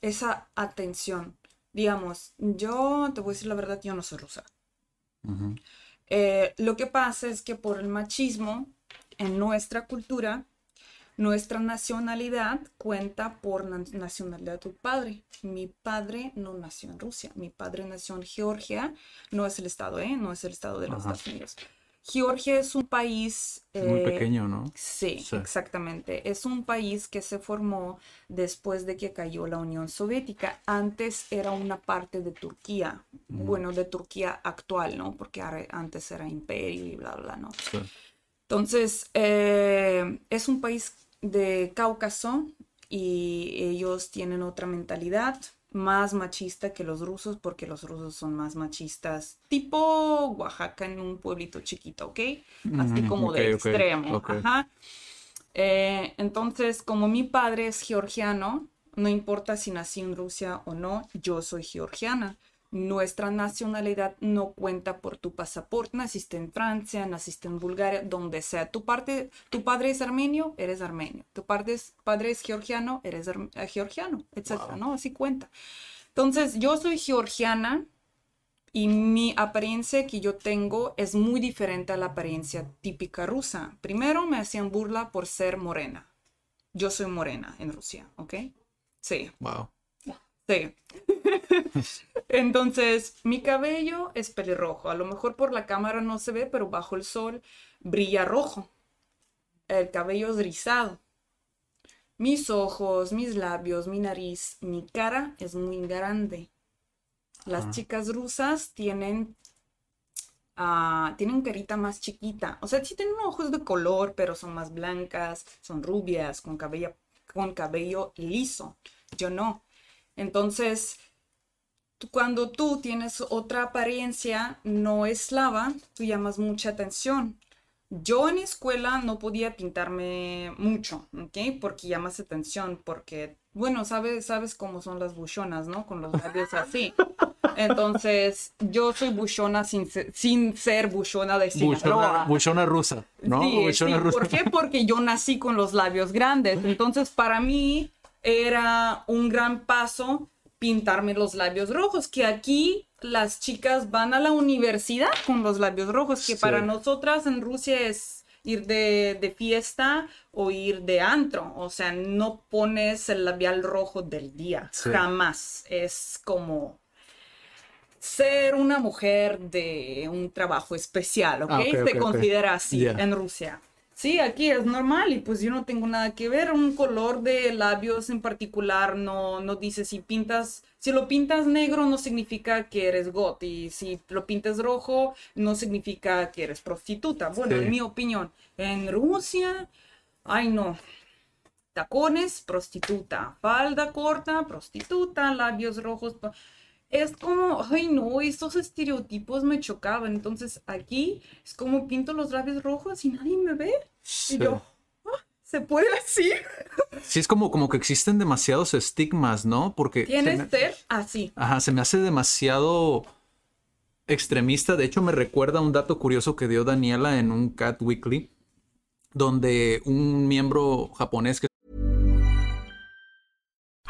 esa atención. Digamos, yo te voy a decir la verdad, yo no soy rusa. Eh, lo que pasa es que por el machismo en nuestra cultura, nuestra nacionalidad cuenta por nacionalidad de tu padre. Mi padre no nació en Rusia, mi padre nació en Georgia, no es el estado, ¿eh? No es el estado de los Estados Unidos. Georgia es un país... muy eh, pequeño, ¿no? Sí, exactamente. Es un país que se formó después de que cayó la Unión Soviética. Antes era una parte de Turquía, bueno, de Turquía actual, ¿no? Porque antes era imperio y bla, bla, ¿no? Entonces, eh, es un país de Cáucaso y ellos tienen otra mentalidad más machista que los rusos porque los rusos son más machistas, tipo Oaxaca en un pueblito chiquito, ¿ok? Así como de extremo. Ajá. Eh, entonces, como mi padre es georgiano, no importa si nací en Rusia o no, yo soy georgiana nuestra nacionalidad no cuenta por tu pasaporte. Naciste en Francia, naciste en Bulgaria, donde sea. Tu, parte, tu padre es armenio, eres armenio. Tu padre es, padre es georgiano, eres eh, georgiano, etc. ¿no? Así cuenta. Entonces, yo soy georgiana y mi apariencia que yo tengo es muy diferente a la apariencia típica rusa. Primero me hacían burla por ser morena. Yo soy morena en Rusia, ¿ok? Sí. Wow. Sí. Entonces, mi cabello es pelirrojo. A lo mejor por la cámara no se ve, pero bajo el sol brilla rojo. El cabello es rizado. Mis ojos, mis labios, mi nariz, mi cara es muy grande. Las chicas rusas tienen, uh, tienen carita más chiquita. O sea, sí tienen ojos de color, pero son más blancas, son rubias, con cabello, con cabello liso. Yo no. Entonces, cuando tú tienes otra apariencia no eslava, tú llamas mucha atención. Yo en escuela no podía pintarme mucho, ¿ok? Porque llamas atención, porque, bueno, sabes, sabes cómo son las buchonas, ¿no? Con los labios así. Entonces, yo soy buchona sin, sin ser buchona de Sinaloa. Buchona, rusa, ¿no? Sí, ¿Por qué? Porque yo nací con los labios grandes. Entonces, para mí era un gran paso pintarme los labios rojos, que aquí las chicas van a la universidad con los labios rojos, que para nosotras en Rusia es ir de, fiesta o ir de antro, o sea, no pones el labial rojo del día, jamás, es como ser una mujer de un trabajo especial, ¿ok? Ah, Se considera así en Rusia. Sí, aquí es normal y pues yo no tengo nada que ver. Un color de labios en particular no, no dice si pintas, si lo pintas negro no significa que eres got y si lo pintas rojo no significa que eres prostituta. Bueno, en mi opinión, en Rusia, ay no, tacones, prostituta, falda corta, prostituta, labios rojos es como, ay no, estos estereotipos me chocaban. Entonces aquí es como pinto los labios rojos y nadie me ve. Y yo, ah, ¿se puede así? Sí, es como, como que existen demasiados estigmas, ¿no? Porque... Tienes que ser así. Ajá, se me hace demasiado extremista. De hecho, me recuerda un dato curioso que dio Daniela en un Cat Weekly, donde un miembro japonés que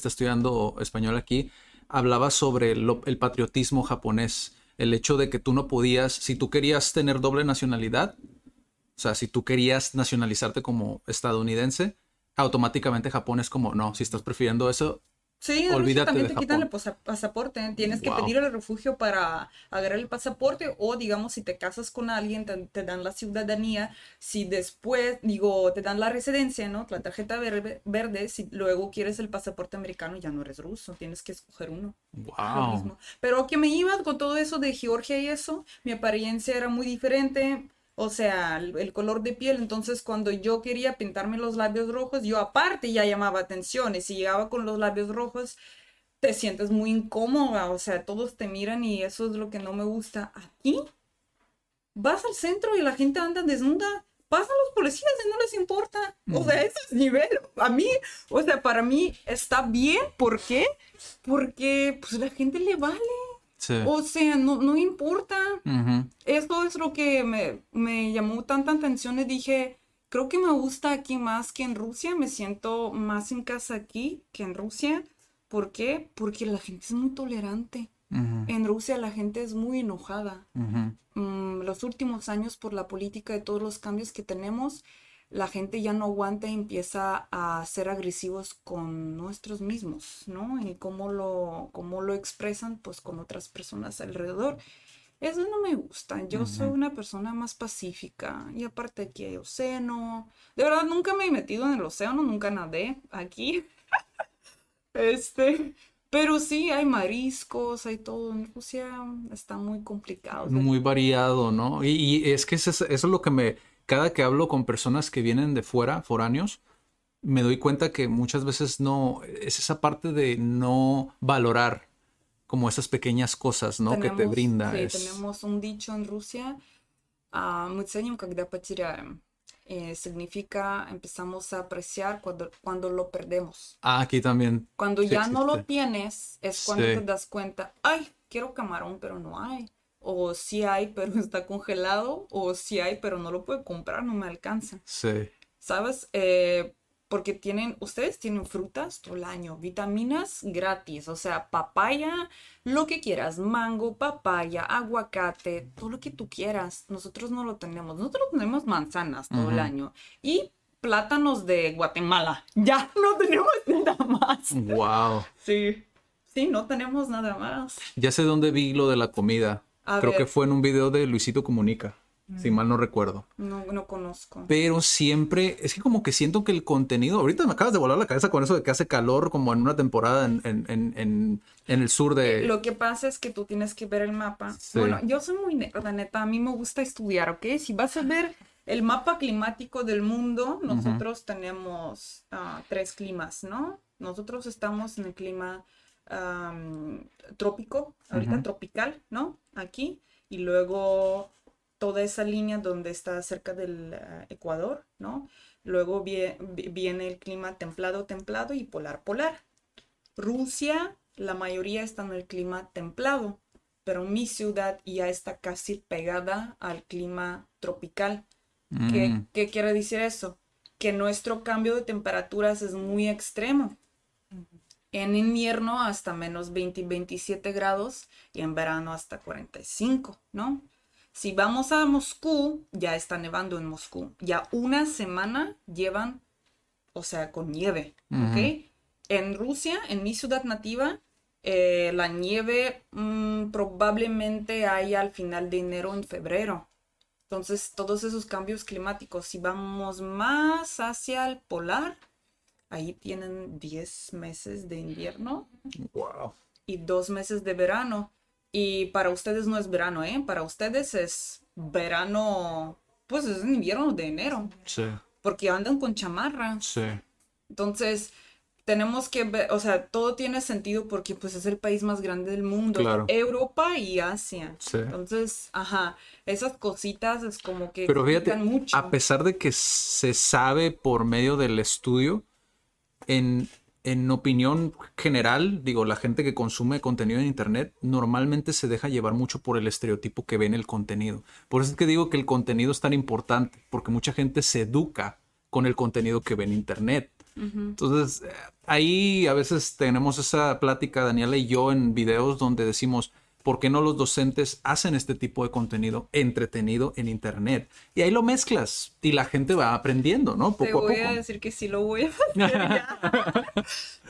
Está estudiando español aquí. Hablaba sobre el patriotismo japonés. El hecho de que tú no podías, si tú querías tener doble nacionalidad, o sea, si tú querías nacionalizarte como estadounidense, automáticamente Japón es como, no, si estás prefiriendo eso, Sí, Olvídate también te quitan el pasaporte. Tienes que Wow. pedir el refugio para agarrar el pasaporte o, digamos, si te casas con alguien, te, te dan la ciudadanía. Si después, digo, te dan la residencia, ¿no? La tarjeta verde, verde. Si luego quieres el pasaporte americano, ya no eres ruso. Tienes que escoger uno. Wow. Pero que me iba con todo eso de Georgia y eso, mi apariencia era muy diferente. O sea, el, el color de piel. Entonces, cuando yo quería pintarme los labios rojos, yo aparte ya llamaba atención. Y si llegaba con los labios rojos, te sientes muy incómoda. O sea, todos te miran y eso es lo que no me gusta. Aquí, vas al centro y la gente anda desnuda. Pasan los policías y no les importa. O sea, ese es nivel. A mí, o sea, para mí está bien. ¿Por qué? Porque pues la gente le vale. Sí. O sea, no, no importa. Ujú. Esto es lo que me, me llamó tanta atención y dije, creo que me gusta aquí más que en Rusia. Me siento más en casa aquí que en Rusia. ¿Por qué? Porque la gente es muy tolerante. En Rusia la gente es muy enojada. Mm, los últimos años por la política y todos los cambios que tenemos, la gente ya no aguanta y empieza a ser agresivos con nuestros mismos, ¿no? Y cómo lo, cómo lo expresan, pues con otras personas alrededor. Eso no me gusta. Yo soy una persona más pacífica. Y aparte aquí hay océano. De verdad, nunca me he metido en el océano, nunca nadé aquí. Este, pero sí hay mariscos, hay todo. En Rusia está muy complicado. Muy variado, ¿no? Y, y es que eso es, eso es lo que me, cada que hablo con personas que vienen de fuera, foráneos, me doy cuenta que muchas veces no, es esa parte de no valorar como esas pequeñas cosas, ¿no? que te Tenemos- brinda. sí, es- tenemos un dicho en Rusia, ah, мы ценим, когда потеряем. Eh, significa empezamos a apreciar cuando, cuando lo perdemos. Ah, aquí también. Cuando Sí ya no lo existe. tienes, es cuando Sí. te das cuenta, ay, quiero camarón, pero no hay. O sí hay, pero está congelado. O sí hay, pero no lo puedo comprar, no me alcanza. Sí. ¿Sabes? Eh, porque tienen, ustedes tienen frutas todo el año, vitaminas gratis, o sea, papaya, lo que quieras, mango, papaya, aguacate, todo lo que tú quieras. Nosotros no lo tenemos. Nosotros tenemos manzanas todo el año y plátanos de Guatemala. Ya no tenemos nada más. Wow. Sí. Sí, no tenemos nada más. Ya sé dónde vi lo de la comida. A Creo que fue en un video de Luisito Comunica, si mal no recuerdo. No, no conozco. Pero siempre, es que como que siento que el contenido, ahorita me acabas de volar la cabeza con eso de que hace calor como en una temporada en, en, en, en, en el sur de... Lo que pasa es que tú tienes que ver el mapa. Sí. Bueno, yo soy muy nerda, neta. A mí me gusta estudiar, ¿ok? Si vas a ver el mapa climático del mundo, nosotros tenemos ah, tres climas, ¿no? Nosotros estamos en el clima am, trópico, ahorita tropical, ¿no? Aquí. Y luego toda esa línea donde está cerca del ah, Ecuador, ¿no? Luego vie- vi- viene el clima templado, templado y polar, polar. Rusia, la mayoría está en el clima templado, pero mi ciudad ya está casi pegada al clima tropical. ¿Qué, Mm, qué quiere decir eso? Que nuestro cambio de temperaturas es muy extremo. En invierno hasta menos 20 y 27 grados y en verano hasta 45, ¿no? Si vamos a Moscú, ya está nevando en Moscú. Ya una semana llevan, o sea, con nieve, ¿ok? En Rusia, en mi ciudad nativa, eh, la nieve mm, probablemente hay al final de enero, en febrero. Entonces, todos esos cambios climáticos, si vamos más hacia el polar, ahí tienen 10 meses de invierno wow. y dos meses de verano. Y para ustedes no es verano, ¿eh? Para ustedes es verano, pues es invierno de enero, Sí, porque andan con chamarra. sí. Entonces, tenemos que ver, o sea, todo tiene sentido porque pues es el país más grande del mundo, Claro. Europa y Asia. Sí. Entonces, ajá, esas cositas es como que Pero fíjate, mucho. a pesar de que se sabe por medio del estudio, en, en opinión general, digo, la gente que consume contenido en Internet normalmente se deja llevar mucho por el estereotipo que ve en el contenido. Por eso es que digo que el contenido es tan importante, porque mucha gente se educa con el contenido que ve en Internet. Entonces, eh, ahí a veces tenemos esa plática, Daniela y yo, en videos donde decimos, ¿por qué no los docentes hacen este tipo de contenido entretenido en internet? Y ahí lo mezclas y la gente va aprendiendo, ¿no? Poco te a voy poco. a decir que sí lo voy a hacer ya.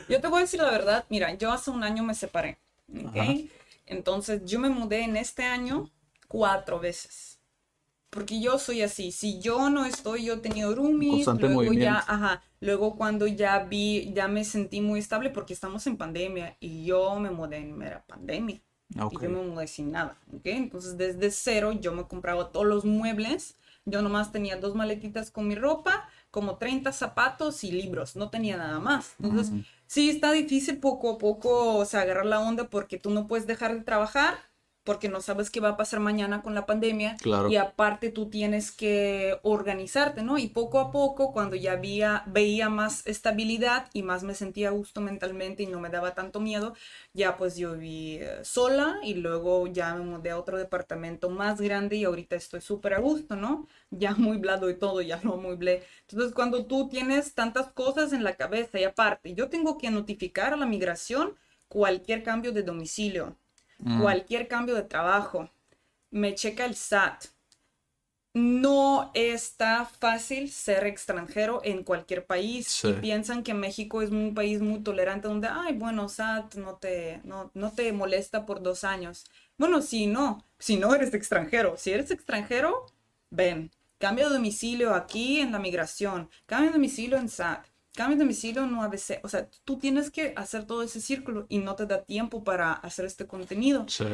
Yo te voy a decir la verdad, mira, yo hace un año me separé, ¿ok? Ajá. Entonces yo me mudé en este año cuatro veces. Porque yo soy así, si yo no estoy, yo he tenido roomies, Constante luego ya, movimiento. ajá, luego cuando ya vi, ya me sentí muy estable porque estamos en pandemia y yo me mudé en mera pandemia. Ok. Y yo me mudé sin nada, ¿ok? Entonces desde cero yo me compraba todos los muebles, yo nomás tenía dos maletitas con mi ropa, como 30 zapatos y libros, no tenía nada más. Entonces sí está difícil poco a poco, o sea, agarrar la onda porque tú no puedes dejar de trabajar porque no sabes qué va a pasar mañana con la pandemia. Claro. Y aparte tú tienes que organizarte, ¿no? Y poco a poco, cuando ya veía, veía más estabilidad y más me sentía a gusto mentalmente y no me daba tanto miedo, ya pues yo viví eh, sola y luego ya me mudé a otro departamento más grande y ahorita estoy súper a gusto, ¿no? Ya muy blado y todo, ya no muy ble. Entonces cuando tú tienes tantas cosas en la cabeza y aparte, yo tengo que notificar a la migración cualquier cambio de domicilio, cualquier cambio de trabajo, me checa el SAT. No está fácil ser extranjero en cualquier país Sí. y piensan que México es un país muy tolerante donde, ay, bueno, SAT no te, no, no te molesta por dos años. Bueno, si no, si no eres extranjero, si eres extranjero, ven, cambia de domicilio aquí en la migración, cambia de domicilio en SAT, cambia de domicilio en UABC. O sea, tú tienes que hacer todo ese círculo y no te da tiempo para hacer este contenido. Sí.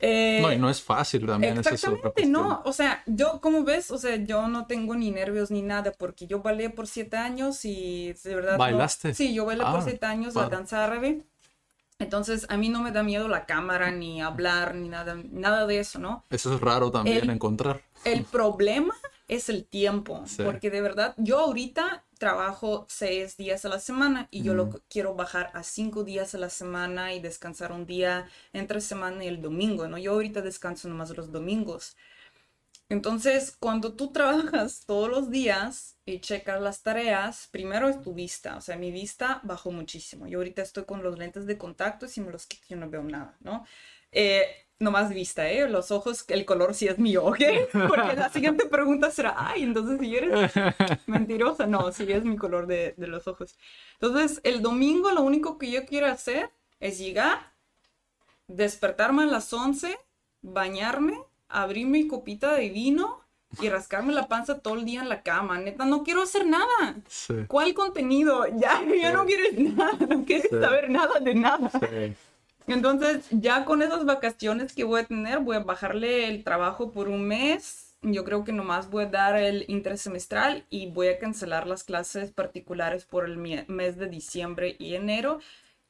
Eh, No, y no es fácil también. es Exactamente, no, o sea, yo, como ves, o sea, yo no tengo ni nervios ni nada, porque yo bailé por siete años y de verdad. no- ¿Bailaste? Sí, yo bailé Ah, por siete años la padre. danza árabe. Entonces, a mí no me da miedo la cámara, ni hablar, ni nada, nada de eso, ¿no? Eso es raro también El- encontrar. El problema es el tiempo, Sí. porque de verdad, yo ahorita trabajo seis días a la semana y yo lo quiero bajar a cinco días a la semana y descansar un día entre semana y el domingo, ¿no? Yo ahorita descanso nomás los domingos. Entonces, cuando tú trabajas todos los días y checas las tareas, primero es tu vista, o sea, mi vista bajó muchísimo. Yo ahorita estoy con los lentes de contacto y si me los quito yo no veo nada, ¿no? Eh, nomás vista, ¿eh? Los ojos, el color sí es mío, ¿ok? Porque la siguiente pregunta será, ay, entonces si eres mentirosa, no, sí es mi color de, de los ojos. Entonces, el domingo lo único que yo quiero hacer es llegar, despertarme a las 11, bañarme, abrir mi copita de vino y rascarme la panza todo el día en la cama. Neta, no quiero hacer nada. Sí. ¿Cuál contenido? Ya, ya no quieres nada, no quieres Sí. saber nada de nada. Entonces, ya con esas vacaciones que voy a tener, voy a bajarle el trabajo por un mes. Yo creo que nomás voy a dar el intersemestral y voy a cancelar las clases particulares por el mes de diciembre y enero.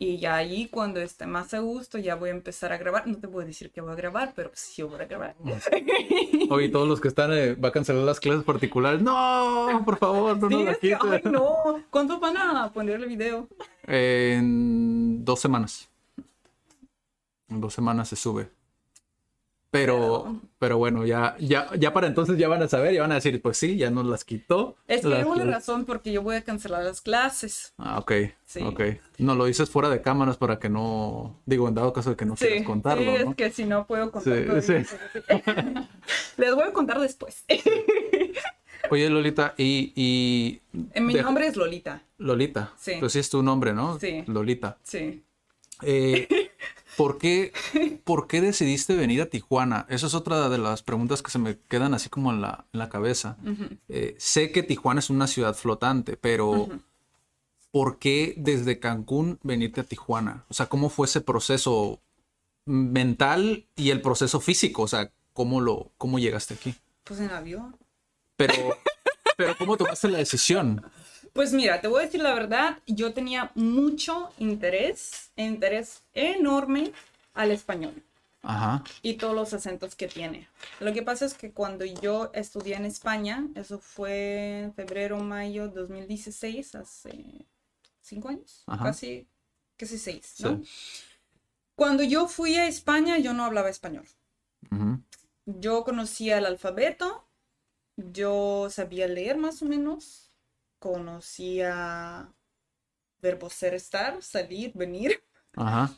Y ya ahí, cuando esté más a gusto, ya voy a empezar a grabar. No te voy a decir que voy a grabar, pero sí voy a grabar. Oye, todos los que están, eh, va a cancelar las clases particulares. No, por favor, no Sí, nos es ay, no. ¿Cuánto van a poner el video? En dos semanas. En dos semanas se sube. Pero, pero bueno, ya, ya, ya para entonces ya van a saber, ya van a decir, pues sí, ya nos las quitó. Es que hay una razón porque yo voy a cancelar las clases. Ah, ok. Sí. Ok. No lo dices fuera de cámaras para que no. Digo, en dado caso de que no Sí, quieras contarlo, sí, ¿no? es que si no puedo contar Sí, sí. Les voy a contar después. Oye, Lolita, y. y Eh, Mi nombre es Lolita. Lolita. Sí. Pues sí es tu nombre, ¿no? Sí. Lolita. Sí. Eh, ¿por, qué, ¿Por qué decidiste venir a Tijuana? Esa es otra de las preguntas que se me quedan así como en la, en la cabeza. Eh, sé que Tijuana es una ciudad flotante, pero ¿por qué desde Cancún venirte a Tijuana? O sea, ¿cómo fue ese proceso mental y el proceso físico? O sea, ¿cómo, lo, cómo llegaste aquí? Pues en avión. Pero, pero ¿cómo tomaste la decisión? Pues mira, te voy a decir la verdad, yo tenía mucho interés, interés enorme al español Ajá. y todos los acentos que tiene. Lo que pasa es que cuando yo estudié en España, eso fue en febrero, mayo 2016, hace cinco años, Ajá. casi, casi seis, ¿no? Sí. Cuando yo fui a España, yo no hablaba español. Yo conocía el alfabeto, yo sabía leer más o menos, conocía verbo ser, estar, salir, venir, Ajá.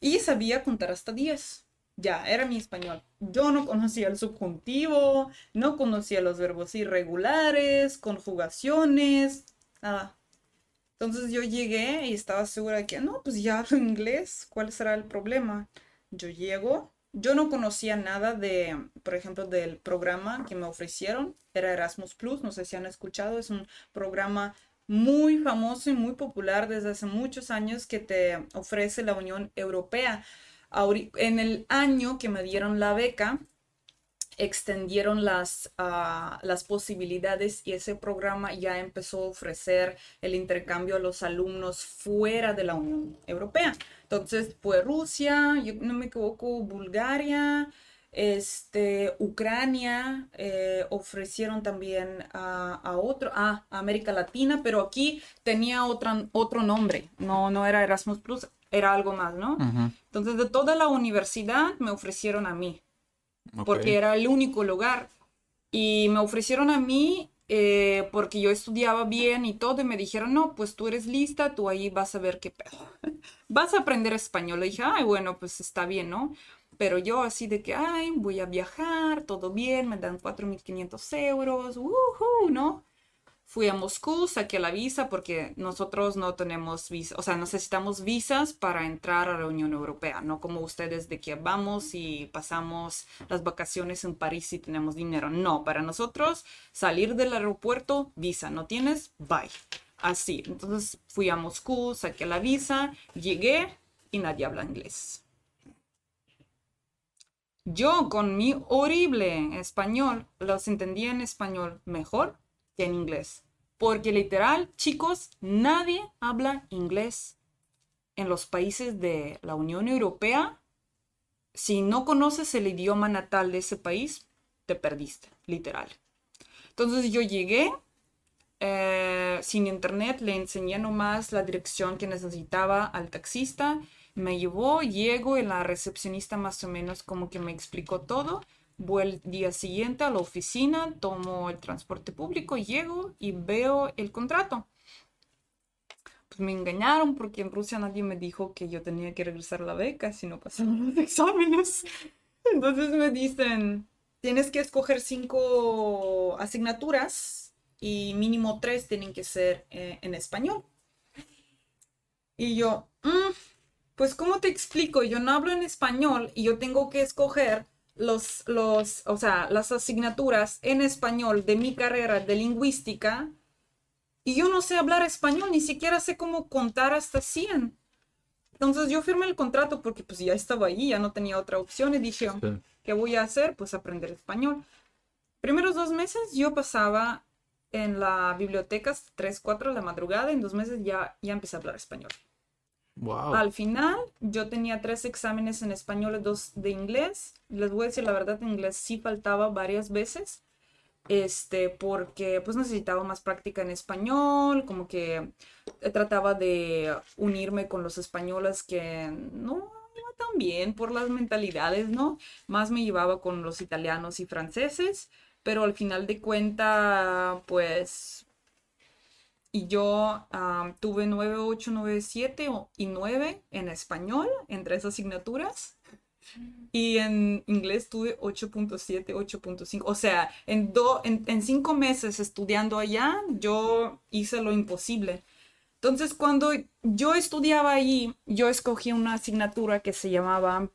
y sabía contar hasta 10. Ya, era mi español. Yo no conocía el subjuntivo, no conocía los verbos irregulares, conjugaciones, nada. Entonces yo llegué y estaba segura de que, no, pues ya hablo inglés, ¿cuál será el problema? Yo llego, yo no conocía nada de, por ejemplo, del programa que me ofrecieron, era Erasmus Plus, no sé si han escuchado, es un programa muy famoso y muy popular desde hace muchos años que te ofrece la Unión Europea. En el año que me dieron la beca, extendieron las, ah, las posibilidades y ese programa ya empezó a ofrecer el intercambio a los alumnos fuera de la Unión Europea. Entonces fue Rusia, yo no me equivoco, Bulgaria, este, Ucrania, eh, ofrecieron también a, otro, a América Latina, pero aquí tenía otra, otro nombre, no, no era Erasmus Plus, era algo más, ¿no? Entonces de toda la universidad me ofrecieron a mí, porque era el único lugar. Y me ofrecieron a mí eh, porque yo estudiaba bien y todo, y me dijeron, no, pues tú eres lista, tú ahí vas a ver qué pedo. vas a aprender español. Le dije, ay, bueno, pues está bien, ¿no? Pero yo así de que, ay, voy a viajar, todo bien, me dan 4.500 euros, uh ¿no? Fui a Moscú, saqué la visa porque nosotros no tenemos visa, o sea, necesitamos visas para entrar a la Unión Europea, no como ustedes de que vamos y pasamos las vacaciones en París y tenemos dinero. No, para nosotros salir del aeropuerto, visa, no tienes, bye. Así, entonces fui a Moscú, saqué la visa, llegué y nadie habla inglés. Yo con mi horrible español los entendía en español mejor que en inglés. Porque literal, chicos, nadie habla inglés en los países de la Unión Europea. Si no conoces el idioma natal de ese país, te perdiste, literal. Entonces yo llegué eh, sin internet, le enseñé nomás la dirección que necesitaba al taxista, me llevó, llego y la recepcionista más o menos como que me explicó todo Voy el día siguiente a la oficina, tomo el transporte público, llego y veo el contrato. Pues me engañaron porque en Rusia nadie me dijo que yo tenía que regresar la beca si no pasaba los exámenes. Entonces me dicen, tienes que escoger cinco asignaturas y mínimo tres tienen que ser eh, en español. Y yo, mm, pues ¿cómo te explico? Yo no hablo en español y yo tengo que escoger los, los, o sea, las asignaturas en español de mi carrera de lingüística y yo no sé hablar español, ni siquiera sé cómo contar hasta 100. Entonces yo firmé el contrato porque pues ya estaba ahí, ya no tenía otra opción y dije, ¿qué voy a hacer? Pues aprender español. Primeros dos meses yo pasaba en la biblioteca 3, 4 de la madrugada, en dos meses ya, ya empecé a hablar español. Al final, yo tenía tres exámenes en español y dos de inglés. Les voy a decir la verdad, en inglés sí faltaba varias veces. Este, porque pues necesitaba más práctica en español, como que trataba de unirme con los españoles que no iba tan bien por las mentalidades, ¿no? Más me llevaba con los italianos y franceses, pero al final de cuenta, pues y yo tuve 9, 8, 9, 7 y 9 en español, entre esas asignaturas. Y en inglés tuve 8.7, 8.5. O sea, en, en, en cinco meses estudiando allá, yo hice lo imposible. Entonces, cuando yo estudiaba allí, yo escogí una asignatura que se llamaba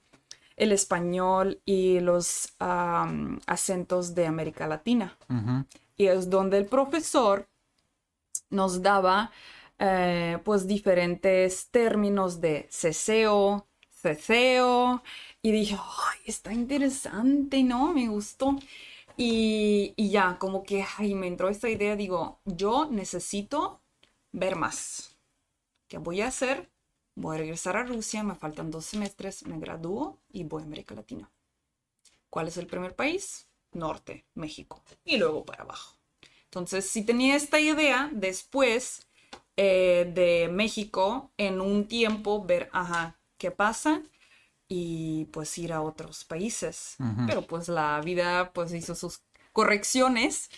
el español y los acentos de América Latina. Y es donde el profesor nos daba eh, pues diferentes términos de ceseo, ceseo, y dije, está interesante, ¿no? Me gustó. Y, y ya, como que, ay, me entró esta idea, digo, yo necesito ver más. ¿Qué voy a hacer? Voy a regresar a Rusia, me faltan dos semestres, me gradúo y voy a América Latina. ¿Cuál es el primer país? Norte, México. Y luego para abajo. Entonces, si tenía esta idea, después eh, de México, en un tiempo, ver, ajá, qué pasa y pues ir a otros países. Pero pues la vida pues hizo sus correcciones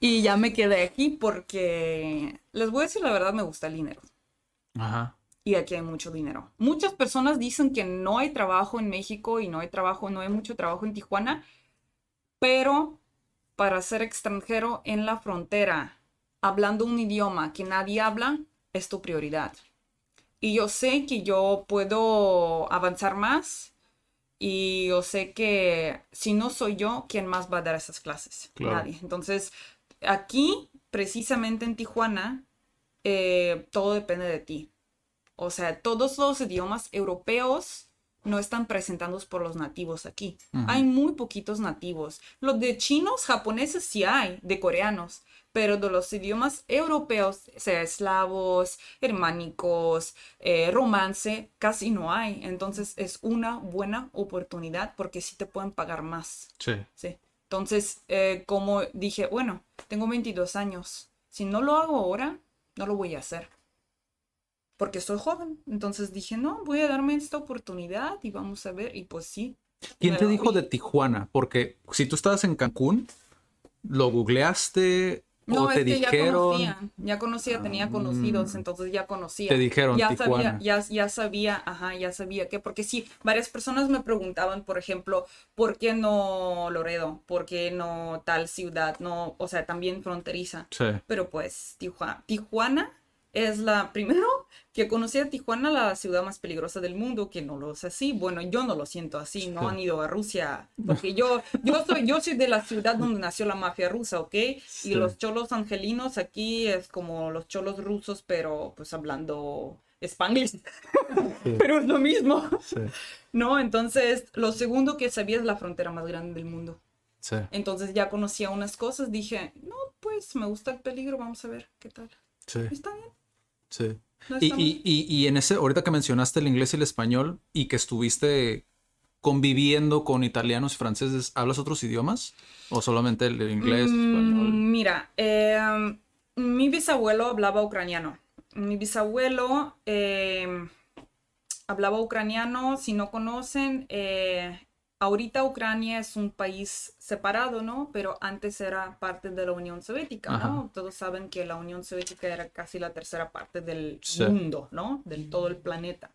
y ya me quedé aquí porque les voy a decir la verdad, me gusta el dinero. Ajá. y aquí hay mucho dinero. Muchas personas dicen que no hay trabajo en México y no hay trabajo, no hay mucho trabajo en Tijuana, pero para ser extranjero en la frontera, hablando un idioma que nadie habla, es tu prioridad. Y yo sé que yo puedo avanzar más y yo sé que si no soy yo, ¿quién más va a dar esas clases? Claro. Nadie. Entonces, aquí, precisamente en Tijuana, eh, todo depende de ti. O sea, todos los idiomas europeos no están presentados por los nativos aquí. Hay muy poquitos nativos. Los de chinos, japoneses sí hay, de coreanos, pero de los idiomas europeos, sea eslavos, germánicos, eh, romance, casi no hay. Entonces es una buena oportunidad porque sí te pueden pagar más. Sí. Sí. Entonces, eh, como dije, bueno, tengo 22 años. Si no lo hago ahora, no lo voy a hacer. Porque soy joven. Entonces dije, no, voy a darme esta oportunidad y vamos a ver. Y pues sí. ¿Quién te dijo de Tijuana? Porque si tú estabas en Cancún, ¿lo googleaste No, o te es que ya dijeron? conocía, ya conocía, tenía conocidos, entonces ya conocía. Te dijeron ya Tijuana. sabía, ya, ya sabía, ajá, ya sabía que, porque sí, varias personas me preguntaban, por ejemplo, ¿por qué no Loredo? ¿Por qué no tal ciudad? No, o sea, también fronteriza. Sí. Pero pues Tijuana, Tijuana es la, primero que conocí a Tijuana, la ciudad más peligrosa del mundo, que no lo es así. Bueno, yo no lo siento así, no han ido a Rusia, porque yo, yo soy, yo soy de la ciudad donde nació la mafia rusa, ¿ok? Sí. Y los cholos angelinos aquí es como los cholos rusos, pero pues hablando spanglish. pero es lo mismo, Sí. ¿no? Entonces, lo segundo que sabía es la frontera más grande del mundo. Sí. Entonces ya conocía unas cosas, dije, no, pues me gusta el peligro, vamos a ver qué tal. Sí. Está bien. Sí. No Y, y, y, y en ese, ahorita que mencionaste el inglés y el español y que estuviste conviviendo con italianos y franceses, ¿hablas otros idiomas? ¿O solamente el inglés, español? Mm, Mira, eh, mi bisabuelo hablaba ucraniano. Mi bisabuelo eh, hablaba ucraniano. Si no conocen, eh, ahorita Ucrania es un país separado, ¿no? Pero antes era parte de la Unión Soviética, ¿no? Todos saben que la Unión Soviética era casi la tercera parte del Sí. mundo, ¿no? Del todo el planeta.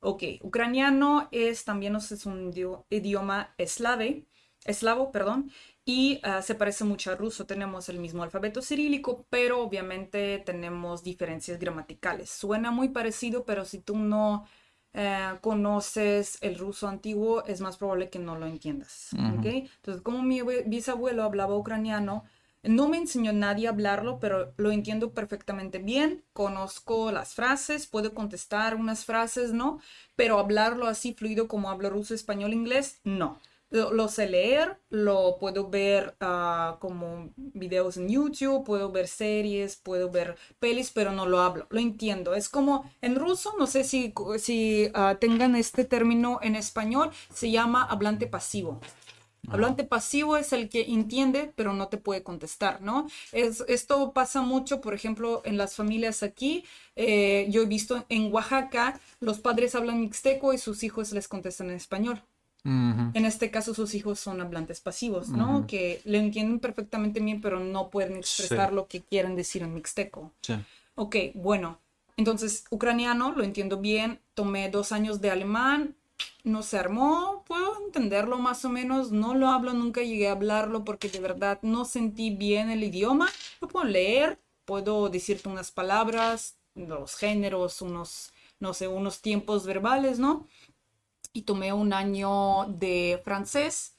Ok, ucraniano es también es un idio- idioma eslave, eslavo, perdón, y ah, se parece mucho al ruso. Tenemos el mismo alfabeto cirílico, pero obviamente tenemos diferencias gramaticales. Suena muy parecido, pero si tú no eh, conoces el ruso antiguo, es más probable que no lo entiendas. Entonces, como mi abue- bisabuelo hablaba ucraniano, no me enseñó nadie a hablarlo, pero lo entiendo perfectamente bien. Conozco las frases, puedo contestar unas frases, ¿no? Pero hablarlo así fluido como hablo ruso, español, inglés, no. Lo, lo sé leer, lo puedo ver ah, como videos en YouTube, puedo ver series, puedo ver pelis, pero no lo hablo, lo entiendo. Es como en ruso, no sé si, si ah, tengan este término en español, se llama hablante pasivo. Hablante pasivo es el que entiende, pero no te puede contestar, ¿no? Es, esto pasa mucho, por ejemplo, en las familias aquí. Eh, yo he visto en Oaxaca, los padres hablan mixteco y sus hijos les contestan en español. Ujú. En este caso, sus hijos son hablantes pasivos, ¿no? Que le entienden perfectamente bien, pero no pueden expresar Sí. lo que quieren decir en mixteco. Sí. Ok, bueno. Entonces, ucraniano, lo entiendo bien. Tomé dos años de alemán. No se armó. Puedo entenderlo más o menos. No lo hablo, nunca llegué a hablarlo porque de verdad no sentí bien el idioma. Lo puedo leer, puedo decirte unas palabras, los géneros, unos, no sé, unos tiempos verbales, ¿no? Y tomé un año de francés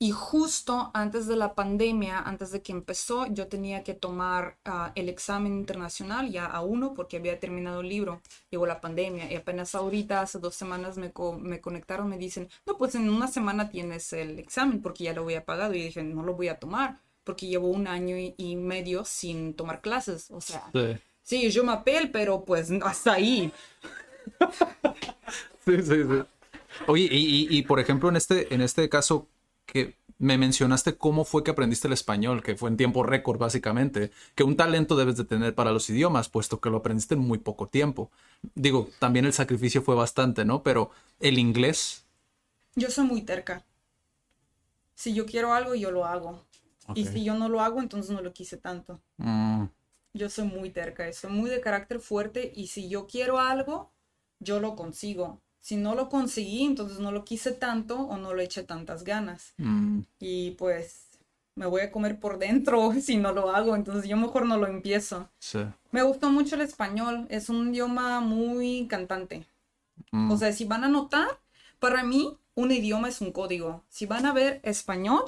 y justo antes de la pandemia, antes de que empezó, yo tenía que tomar ah, el examen internacional ya a uno porque había terminado el libro. Llegó la pandemia y apenas ahorita, hace dos semanas, me, co- me conectaron, me dicen, no, pues en una semana tienes el examen porque ya lo había pagado y dije, no lo voy a tomar porque llevo un año y, y medio sin tomar clases. O sea, Sí. sí, yo me apel, pero pues hasta ahí. Sí, sí, sí. Oye, y, y- y, por ejemplo, en este, en este caso que me mencionaste cómo fue que aprendiste el español, que fue en tiempo récord, básicamente, que un talento debes de tener para los idiomas, puesto que lo aprendiste en muy poco tiempo. Digo, también el sacrificio fue bastante, ¿no? Pero el inglés, Yo soy muy terca. Si yo quiero algo, yo lo hago. Y si yo no lo hago, entonces no lo quise tanto. mm, Yo soy muy terca, soy muy de carácter fuerte y si yo quiero algo, yo lo consigo. Si no lo conseguí, entonces no lo quise tanto o no le eché tantas ganas. Mm, Y pues me voy a comer por dentro si no lo hago, entonces yo mejor no lo empiezo. sí. Me gustó mucho el español, es un idioma muy cantante. Mm, O sea, si van a notar, para mí un idioma es un código. Si van a ver español,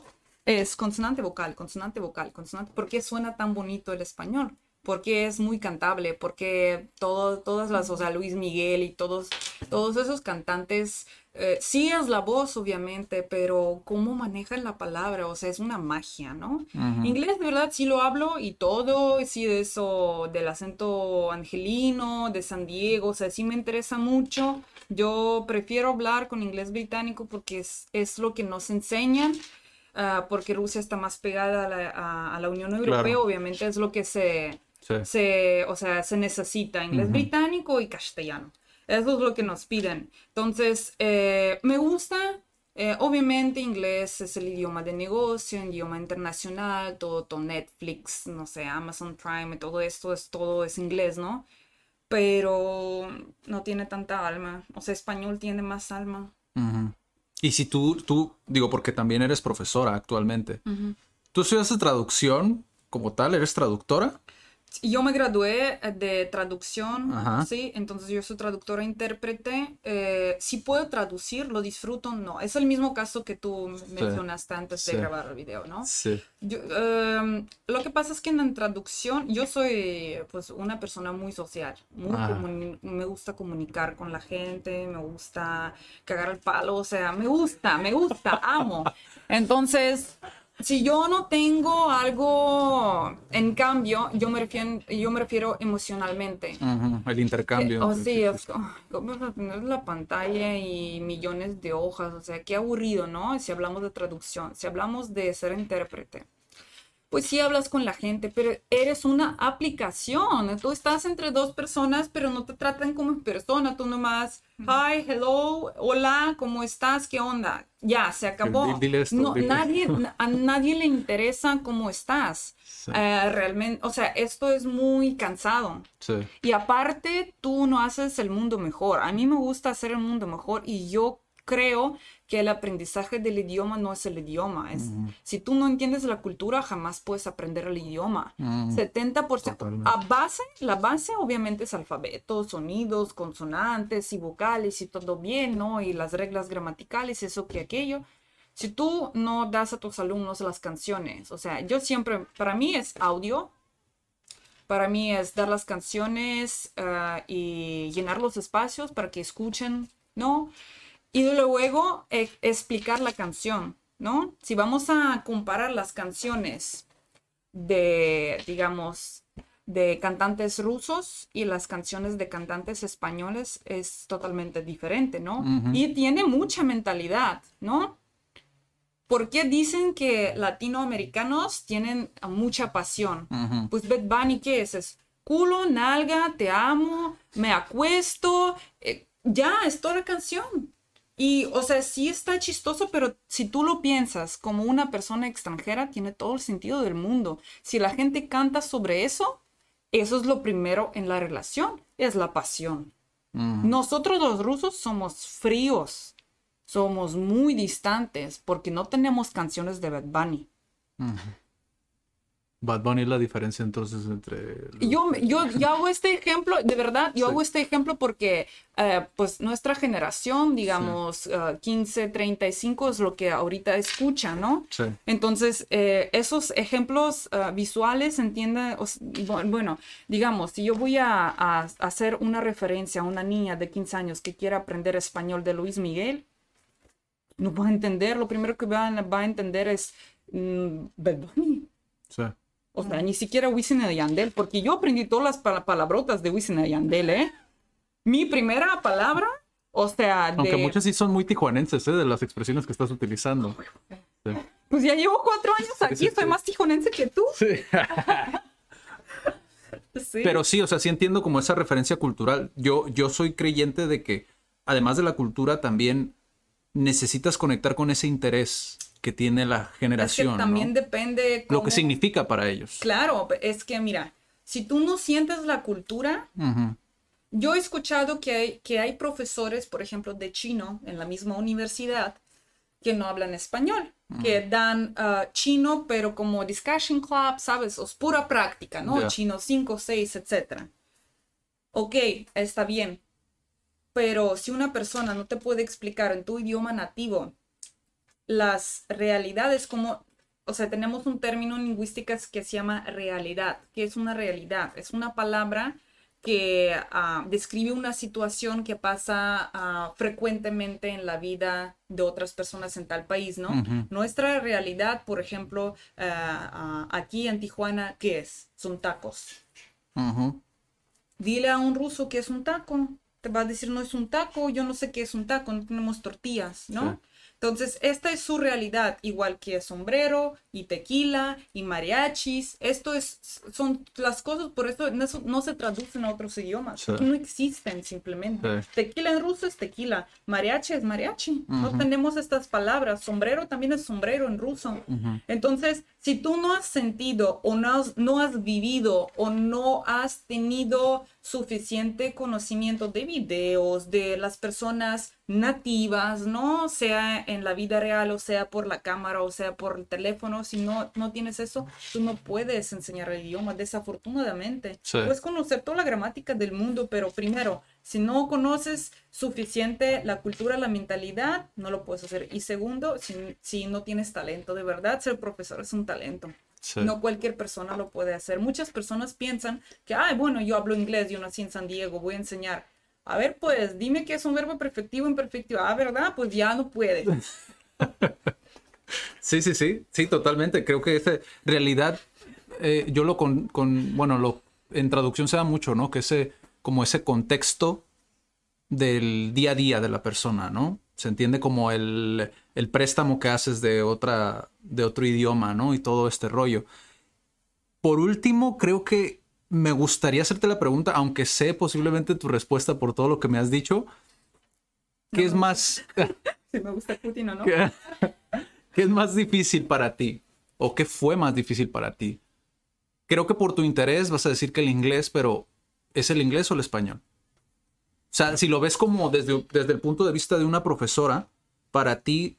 es consonante vocal, consonante vocal, consonante. ¿Por qué suena tan bonito el español? Porque es muy cantable, porque todo, todas las, o sea, Luis Miguel y todos, todos esos cantantes, eh, sí es la voz, obviamente, pero cómo manejan la palabra, o sea, es una magia, ¿no? Inglés, de verdad, sí lo hablo y todo, sí de eso, del acento angelino, de San Diego, o sea, sí me interesa mucho. Yo prefiero hablar con inglés británico porque es, es lo que nos enseñan, ah, porque Rusia está más pegada a la, a- a la Unión Europea, Claro. obviamente es lo que se, Sí. se, o sea, se necesita, inglés Ujú. británico y castellano. Eso es lo que nos piden. Entonces, eh, me gusta, eh, obviamente inglés es el idioma de negocio, el idioma internacional, todo, todo Netflix, no sé, Amazon Prime, todo esto es todo es inglés, ¿no? Pero no tiene tanta alma. O sea, español tiene más alma. Ujú. Y si tú, tú, digo, porque también eres profesora actualmente, ¿tú estudiaste traducción como tal? ¿Eres traductora? Yo me gradué eh, de traducción, Ajá. sí, entonces yo soy traductora intérprete. Eh, si puedo traducir, lo disfruto, no. Es el mismo caso que tú mencionaste antes de grabar el video, ¿no? Sí. Yo, em, lo que pasa es que en traducción yo soy pues una persona muy social, muy me gusta comunicar con la gente, me gusta cagar el palo, o sea, me gusta, me gusta, amo. Entonces, si yo no tengo algo en cambio, yo me refiero, yo me refiero emocionalmente. El intercambio. Sí, es como, ¿cómo vas a tener la pantalla y millones de hojas? O sea, qué aburrido, ¿no? Si hablamos de traducción, si hablamos de ser intérprete. Pues sí hablas con la gente, pero eres una aplicación. Tú estás entre dos personas, pero no te tratan como persona. Tú nomás, hi, hello, hola, ¿cómo estás? ¿Qué onda? Ya, se acabó. Di- dile esto, No, dile. nadie, a nadie le interesa cómo estás. Sí. Eh, realmente, o sea, esto es muy cansado. Sí. Y aparte, tú no haces el mundo mejor. A mí me gusta hacer el mundo mejor y yo creo que el aprendizaje del idioma no es el idioma. Es, Si tú no entiendes la cultura, jamás puedes aprender el idioma. Mm, 70%. Totalmente. A base, la base obviamente es alfabeto, sonidos, consonantes y vocales y todo bien, ¿no? Y las reglas gramaticales, eso que aquello. Si tú no das a tus alumnos las canciones, o sea, yo siempre, para mí es audio, para mí es dar las canciones ah, y llenar los espacios para que escuchen, ¿no? Y luego eh, explicar la canción, ¿no? Si vamos a comparar las canciones de, digamos, de cantantes rusos y las canciones de cantantes españoles es totalmente diferente, ¿no? Y tiene mucha mentalidad, ¿no? ¿Por qué dicen que latinoamericanos tienen mucha pasión? Pues Bad Bunny, ¿qué es? Es culo, nalga, te amo, me acuesto. eh, ya, es toda la canción. Y, o sea, sí está chistoso, pero si tú lo piensas como una persona extranjera, tiene todo el sentido del mundo. Si la gente canta sobre eso, eso es lo primero en la relación, es la pasión. Nosotros los rusos somos fríos, somos muy distantes porque no tenemos canciones de Bad Bunny. Bad Bunny es la diferencia entonces entre... Yo, yo, yo hago este ejemplo, de verdad, yo Sí. hago este ejemplo porque eh, pues nuestra generación, digamos, eh, 15, 35 es lo que ahorita escucha, ¿no? Sí. Entonces, eh, esos ejemplos eh, visuales, o bu- bueno, digamos, si yo voy a, a hacer una referencia a una niña de 15 años que quiera aprender español de Luis Miguel, no va a entender, lo primero que va a, va a entender es mm, Bad Bunny. O sea, ni siquiera Wisin y Yandel, porque yo aprendí todas las pala- palabrotas de Wisin y Yandel, ¿eh? Mi primera palabra, o sea, de... Aunque muchas sí son muy tijuanenses, ¿eh? De las expresiones que estás utilizando. Sí. Pues ya llevo cuatro años aquí, sí, soy más tijonense que tú. Sí. Pero sí, o sea, sí entiendo como esa referencia cultural. Yo, yo soy creyente de que, además de la cultura, también necesitas conectar con ese interés que tiene la es que generación, también ¿no? depende Lo que significa para ellos. Claro, es que mira, si tú no sientes la cultura, yo he escuchado que hay, que hay profesores, por ejemplo, de chino en la misma universidad que no hablan español, que dan ah, chino, pero como discussion club, ¿sabes? O es pura práctica, ¿no? Chino 5, 6, etc. Ok, está bien. Pero si una persona no te puede explicar en tu idioma nativo las realidades como, o sea, tenemos un término en lingüística que se llama realidad. ¿Qué es una realidad? Es una palabra que ah, describe una situación que pasa ah, frecuentemente en la vida de otras personas en tal país, ¿no? Nuestra realidad, por ejemplo, ah, aquí en Tijuana, ¿qué es? Son tacos. Dile a un ruso que es un taco. Te va a decir, no es un taco, yo no sé qué es un taco, no tenemos tortillas, ¿no? Sí. Entonces, esta es su realidad, igual que sombrero y tequila y mariachis. Esto es, son las cosas, por eso no, se- no se traducen a otros idiomas. Sí. No existen simplemente. Sí. Tequila en ruso es tequila, mariachi es mariachi. No tenemos estas palabras. Sombrero también es sombrero en ruso. Entonces, si tú no has sentido o no has, no has vivido o no has tenido suficiente conocimiento de videos de las personas nativas, ¿no? Sea en la vida real o sea por la cámara o sea por el teléfono, si no, no tienes eso, tú no puedes enseñar el idioma, desafortunadamente. Sí. Puedes conocer toda la gramática del mundo, pero primero, si no conoces suficiente la cultura, la mentalidad, no lo puedes hacer. Y segundo, si, si no tienes talento, de verdad, ser profesor es un talento. Sí. No cualquier persona lo puede hacer. Muchas personas piensan que, ay, bueno, yo hablo inglés, yo nací en San Diego, voy a enseñar. A ver, pues, dime qué es un verbo perfectivo imperfectivo. Ah, ¿verdad? Pues ya no puede. Sí, sí, sí, sí, totalmente. Creo que ese realidad, eh, yo lo con, con- bueno, lo en traducción se da mucho, ¿no? Que ese, como ese contexto del día a día de la persona, ¿no? Se entiende como el, el préstamo que haces de otra, de otro idioma, ¿no? Y todo este rollo. Por último, creo que me gustaría hacerte la pregunta, aunque sé posiblemente tu respuesta por todo lo que me has dicho. ¿Qué es más? Si me gusta Putin o no. ¿Qué, qué es más difícil para ti? ¿O qué fue más difícil para ti? Creo que por tu interés vas a decir que el inglés, pero ¿es el inglés o el español? O sea, si lo ves como desde, desde el punto de vista de una profesora, para ti,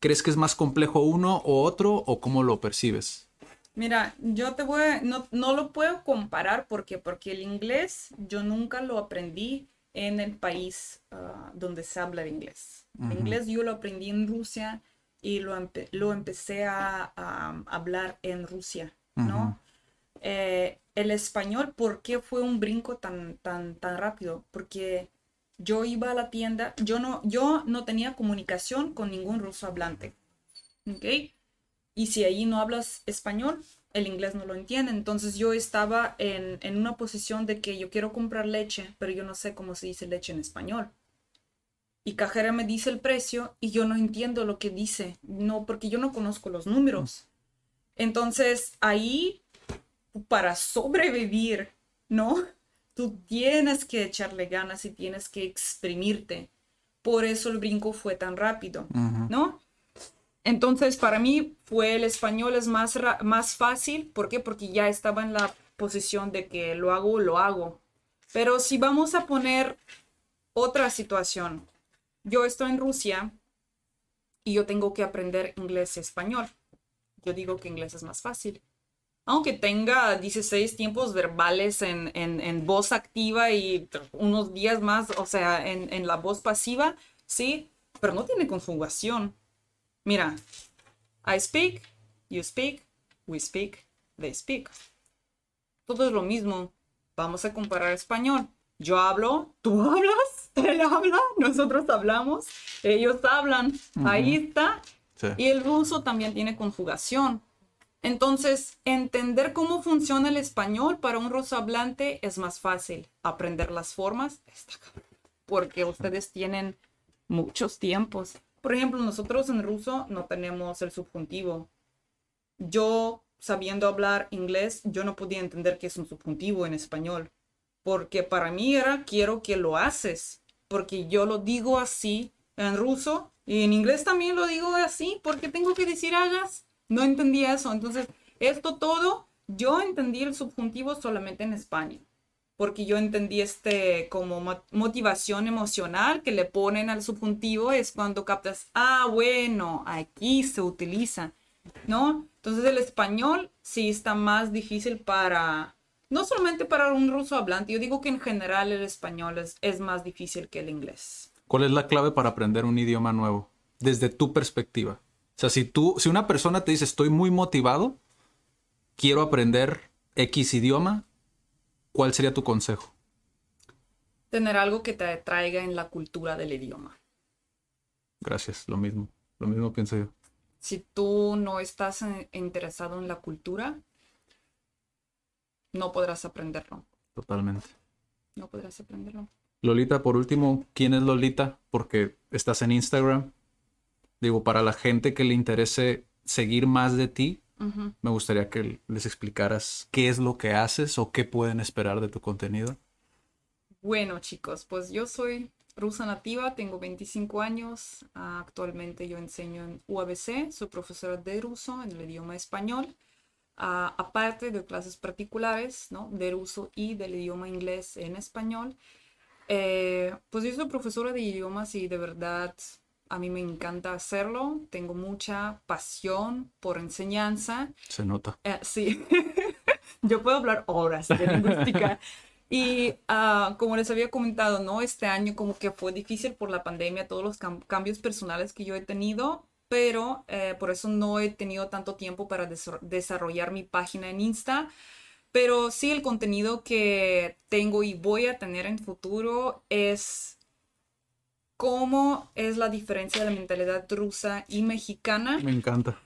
¿crees que es más complejo uno o otro o cómo lo percibes? Mira, yo te voy a, no, no lo puedo comparar porque, porque el inglés yo nunca lo aprendí en el país ah, donde se habla de inglés. El inglés yo lo aprendí en Rusia y lo, empe- lo empecé a, a hablar en Rusia, ¿no? Eh, el español, ¿por qué fue un brinco tan, tan, tan rápido? Porque yo iba a la tienda, yo no, yo no tenía comunicación con ningún ruso hablante, ¿ok? Y si ahí no hablas español, el inglés no lo entiende. Entonces yo estaba en, en una posición de que yo quiero comprar leche, pero yo no sé cómo se dice leche en español. Y cajera me dice el precio y yo no entiendo lo que dice, no, porque yo no conozco los números. Entonces ahí, para sobrevivir, ¿no? Tú tienes que echarle ganas y tienes que exprimirte. Por eso el brinco fue tan rápido, ¿no? Entonces, para mí fue el español es más, más fácil. ¿Por qué? Porque ya estaba en la posición de que lo hago, lo hago. Pero si vamos a poner otra situación, yo estoy en Rusia y yo tengo que aprender inglés y español. Yo digo que inglés es más fácil. Aunque tenga 16 tiempos verbales en, en- en voz activa y unos días más, o sea, en, en la voz pasiva, sí, pero no tiene conjugación. Mira, I speak, you speak, we speak, they speak. Todo es lo mismo. Vamos a comparar español. Yo hablo, tú hablas, él habla, nosotros hablamos, ellos hablan. Ahí está. Sí. Y el ruso también tiene conjugación. Entonces, entender cómo funciona el español para un ruso hablante es más fácil. Aprender las formas está porque ustedes tienen muchos tiempos. Por ejemplo, nosotros en ruso no tenemos el subjuntivo. Yo, sabiendo hablar inglés, yo no podía entender qué es un subjuntivo en español, porque para mí era quiero que lo haces, porque yo lo digo así en ruso y en inglés también lo digo así, porque tengo que decir hagas. No entendía eso. Entonces, esto todo, yo entendí el subjuntivo solamente en España porque yo entendí este como mo- motivación emocional que le ponen al subjuntivo, es cuando captas, ah, bueno, aquí se utiliza, ¿no? Entonces el español sí está más difícil para, no solamente para un ruso hablante, yo digo que en general el español es, es más difícil que el inglés. ¿Cuál es la clave para aprender un idioma nuevo? Desde tu perspectiva. O sea, si tú, si una persona te dice estoy muy motivado, quiero aprender X idioma, ¿cuál sería tu consejo? Tener algo que te atraiga en la cultura del idioma. Gracias, lo mismo. Lo mismo pienso yo. si tú no estás eh, interesado en la cultura, no podrás aprenderlo. Totalmente. No podrás aprenderlo. Lolita, por último, ¿quién es Lolita? Porque estás en Instagram. Digo, para la gente que le interese seguir más de ti, me gustaría que les explicaras qué es lo que haces o qué pueden esperar de tu contenido. Bueno, chicos, pues yo soy rusa nativa, tengo 25 años. actualmente yo enseño en UABC, soy profesora de ruso en el idioma español. ah, aparte de clases particulares, ¿no? De ruso y del idioma inglés en español. Eh, pues yo soy profesora de idiomas y de verdad a mí me encanta hacerlo. Tengo mucha pasión por enseñanza. Se nota. Eh, sí, yo puedo hablar horas de lingüística. Y ah, como les había comentado, ¿no? Este año como que fue difícil por la pandemia, todos los cam- cambios personales que yo he tenido, pero eh, por eso no he tenido tanto tiempo para desa- desarrollar mi página en Insta. Pero sí, el contenido que tengo y voy a tener en futuro es cómo es la diferencia de la mentalidad rusa y mexicana. Me encanta.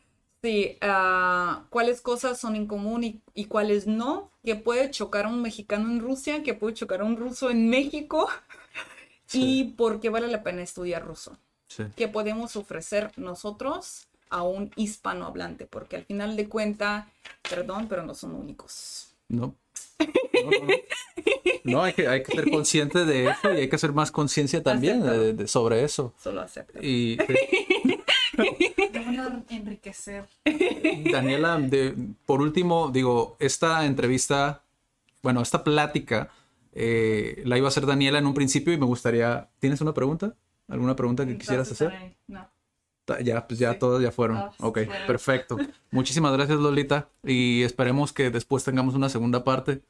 Sí, ah, cuáles cosas son en común y, y cuáles no, que puede chocar a un mexicano en Rusia, que puede chocar a un ruso en México y por qué vale la pena estudiar ruso, Sí. qué podemos ofrecer nosotros a un hispanohablante, porque al final de cuenta, perdón, pero no son únicos. No. No, no, no. No, hay que, hay que ser consciente de eso y hay que hacer más conciencia también de- de- sobre eso. Solo acepto. Y enriquecer. Daniela, de- por último, digo, esta entrevista, bueno, esta plática eh, la iba a hacer Daniela en un principio y me gustaría, ¿tienes una pregunta? ¿Alguna pregunta que quisieras hacer? No. Ya, pues ya Sí. todas ya fueron. Todas Ok, perfecto. Muchísimas gracias, Lolita. Y esperemos que después tengamos una segunda parte.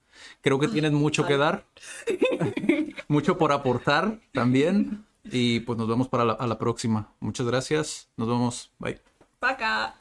Creo que tienes mucho que dar, mucho por aportar también. Y pues nos vemos para la, a la próxima. Muchas gracias. Nos vemos. Bye. Paca.